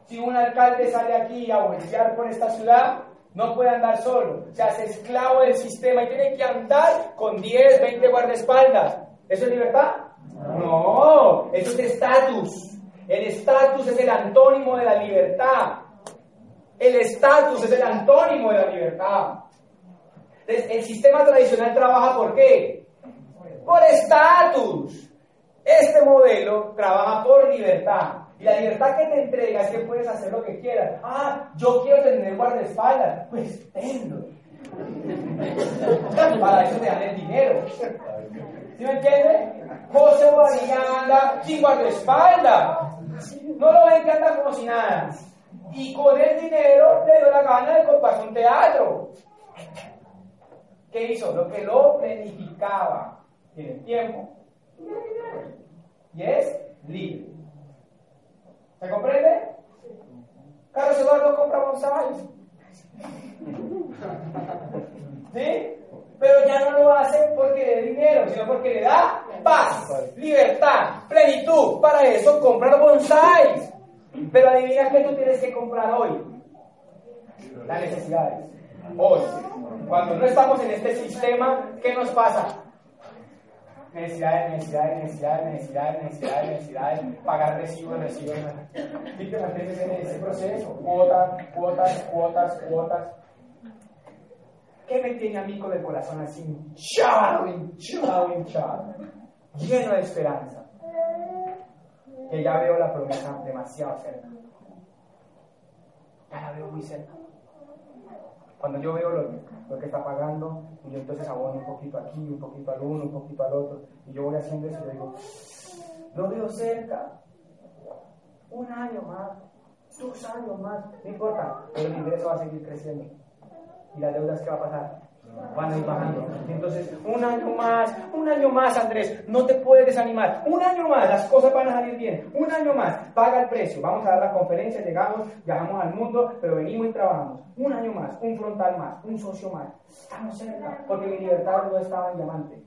Si un alcalde sale aquí a bolsear por esta ciudad, no puede andar solo. Se hace esclavo del sistema y tiene que andar con 10, 20 guardaespaldas. ¿Eso es libertad? No, eso es estatus. El estatus es el antónimo de la libertad. El estatus es el antónimo de la libertad. Entonces, el sistema tradicional trabaja por qué? Por estatus. Este modelo trabaja por libertad. Y la libertad que te entrega es que puedes hacer lo que quieras. Ah, yo quiero tener guardaespaldas. Pues tenlo. Para eso te dan el dinero. ¿Sí me entiendes? José Bobadilla anda sin guardaespaldas. No lo ven que anda como si nada. Y con el dinero le dio la gana de comprarse un teatro. ¿Qué hizo? Lo que lo planificaba. Tiene tiempo y es libre. ¿Se comprende? Carlos Eduardo compra bonsai. ¿Sí? Pero ya no lo hace porque da dinero, sino porque le da paz, libertad, plenitud. Para eso compra los bonsais. Pero adivina qué tú tienes que comprar hoy. Las necesidades. Hoy. Cuando no estamos en este sistema, ¿qué nos pasa? Necesidades, necesidades, necesidades, necesidades, necesidades, necesidades, pagar recibos, recibos. Y te mantienes en ese proceso. Cuotas, cuotas, cuotas, cuotas. ¿Qué me tiene a mí con el corazón así hinchado, hinchado, hinchado? Lleno de esperanza. Que ya veo la promesa demasiado cerca. Ya la veo muy cerca. Cuando yo veo lo, que está pagando, y yo entonces abono un poquito aquí, un poquito al uno, un poquito al otro, y yo voy haciendo eso y digo, lo veo cerca. Un año más, dos años más, no importa, pero el ingreso va a seguir creciendo. ¿Y las deudas qué va a pasar? Van a ir bajando. Entonces, un año más, un año más, Andrés, no te puedes desanimar. Un año más, las cosas van a salir bien. Un año más, paga el precio. Vamos a dar la conferencia, llegamos, viajamos al mundo, pero venimos y trabajamos. Un año más, un frontal más, un socio más. Estamos cerca, porque mi libertad no estaba en diamante.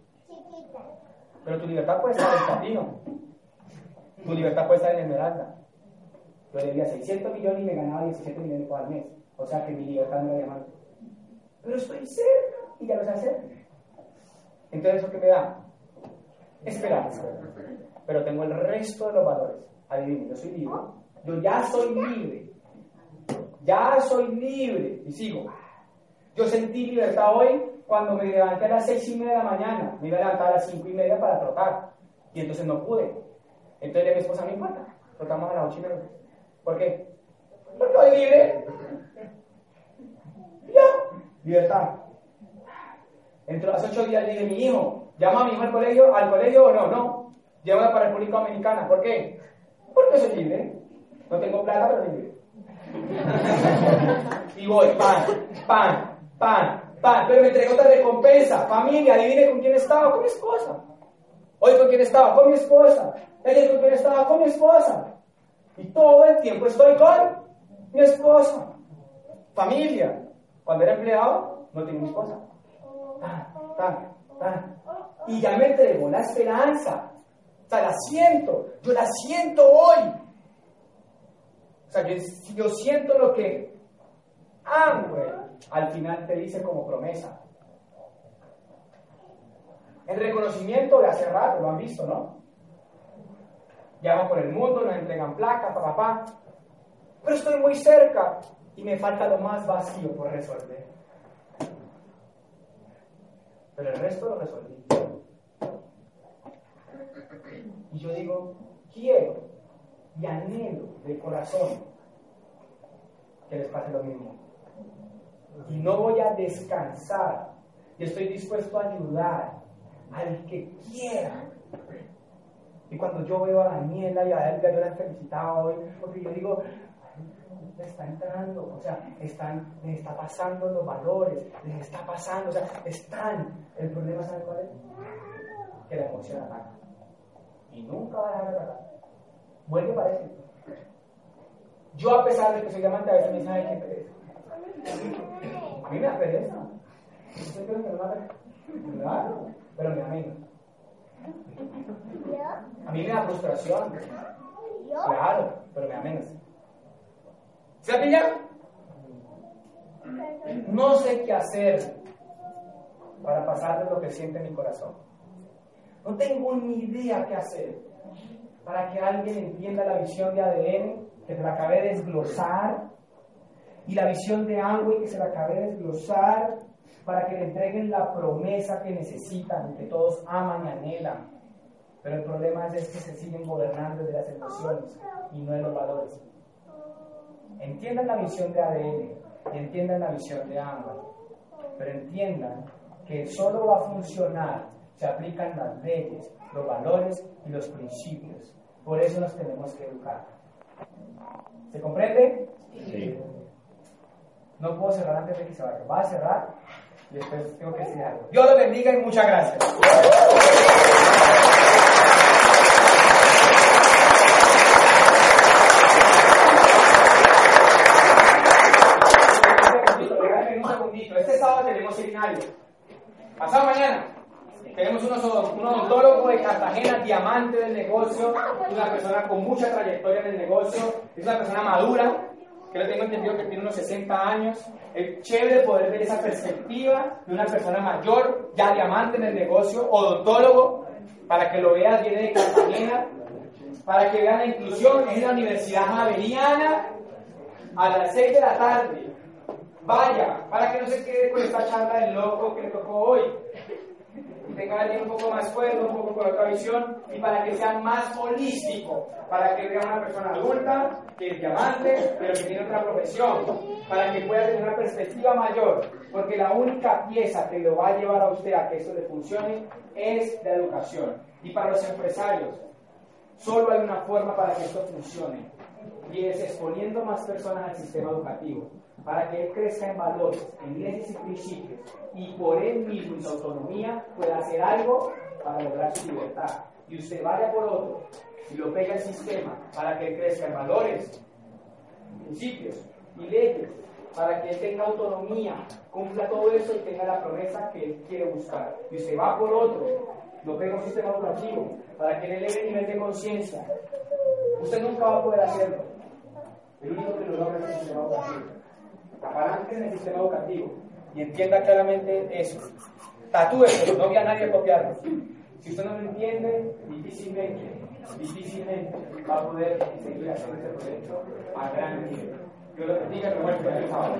Pero tu libertad puede estar en platino. Tu libertad puede estar en esmeralda. Yo debía 600 millones y me ganaba 17 millones por mes. O sea que mi libertad no era diamante. Pero estoy cerca y ya lo sé hacer. Entonces, ¿eso qué me da? Esperanza. Pero tengo el resto de los valores. Adivinen, yo soy libre. Yo ya soy libre. Ya soy libre. Y sigo. Yo sentí libertad hoy cuando me levanté a las seis y media de la mañana. Me iba a levantar a las cinco y media para trotar. Y entonces no pude. Entonces mi esposa me importa. Trotamos a las ocho y media. ¿Por qué? Porque soy libre. Libertad. Dentro de los ocho días dije, mi hijo, llama a mi hijo al colegio, al colegio o no, no. Llévala para República Dominicana. ¿Por qué? Porque soy libre. No tengo plata, pero libre. y voy, pan, pan, pan, pan. Pero me entregó otra recompensa. Familia, adivine con quién estaba, con mi esposa. Hoy con quién estaba, con mi esposa. Ayer con quién estaba, con mi esposa. Y todo el tiempo estoy con mi esposa. Familia. Cuando era empleado, no tenía esposa. Tan, tan, tan. Y ya me entregó la esperanza. O sea, la siento. Yo la siento hoy. O sea, yo, yo siento lo que amo, al final te dice como promesa. El reconocimiento de hace rato, lo han visto, ¿no? Llaman por el mundo, nos entregan placas, papá, papá. Pero estoy muy cerca y me falta lo más vacío por resolver. Pero el resto lo resolví. Y yo digo, quiero y anhelo de corazón que les pase lo mismo. Y no voy a descansar. Y estoy dispuesto a ayudar al que quiera. Y cuando yo veo a Daniela y a Elga, yo las felicitaba hoy, porque yo digo, está entrando, o sea, están, les está pasando los valores, les está pasando, o sea, están. El problema, ¿saben cuál es? Que la emoción ataca. Y nunca va a dejar de atacar. Vuelve para eso. Yo, a pesar de que soy amante, a veces me ay, qué pereza. A mí me da pereza. ¿Usted cree que no me da pereza? Claro, pero me da. A mí me da frustración. Claro, pero me da menos. ¿Se ha? No sé qué hacer para pasar de lo que siente mi corazón. No tengo ni idea qué hacer para que alguien entienda la visión de ADN, que se la acabé de desglosar, y la visión de Amway, que se la acabé de desglosar, para que le entreguen la promesa que necesitan, que todos aman y anhelan. Pero el problema es, que se siguen gobernando de las emociones y no de los valores. Entiendan la visión de ADN y entiendan la visión de Amway, pero entiendan que solo va a funcionar se aplican las leyes, los valores y los principios. Por eso nos tenemos que educar. ¿Se comprende? Sí. No puedo cerrar antes de que se vaya. Va a cerrar y después tengo que decir algo. Dios lo bendiga y muchas gracias. Un segundito. Este sábado tenemos Pasado mañana. Tenemos un odontólogo de Cartagena, diamante del negocio, una persona con mucha trayectoria en el negocio, es una persona madura, que lo tengo entendido que tiene unos 60 años. Es chévere poder ver esa perspectiva de una persona mayor, ya diamante en el negocio, odontólogo, para que lo veas, viene de Cartagena, para que vean la inclusión, es la Universidad Javeriana, a las 6 de la tarde. Vaya, para que no se quede con esta charla del loco que le tocó hoy tenga alguien un poco más fuerte, un poco con otra visión, y para que sea más holístico, para que vea una persona adulta, que es diamante, pero que tiene otra profesión, para que pueda tener una perspectiva mayor, porque la única pieza que lo va a llevar a usted a que esto le funcione es la educación. Y para los empresarios, solo hay una forma para que esto funcione, y es exponiendo más personas al sistema educativo para que él crezca en valores, en leyes y principios, y por él mismo en su autonomía pueda hacer algo para lograr su libertad. Y usted vaya por otro y lo pega al sistema para que él crezca en valores, principios y leyes, para que él tenga autonomía, cumpla todo eso y tenga la promesa que él quiere buscar. Y usted va por otro, lo pega un sistema educativo, para que él eleve el nivel de conciencia. Usted nunca va a poder hacerlo. El único que lo logra es el sistema educativo apalanque en el sistema educativo y entienda claramente eso. Tatúese, no voy a nadie copiarlo. Si usted no lo entiende, difícilmente, difícilmente va a poder seguir haciendo este proyecto a gran nivel. Yo lo bendiga, me vuelvo a el sábado.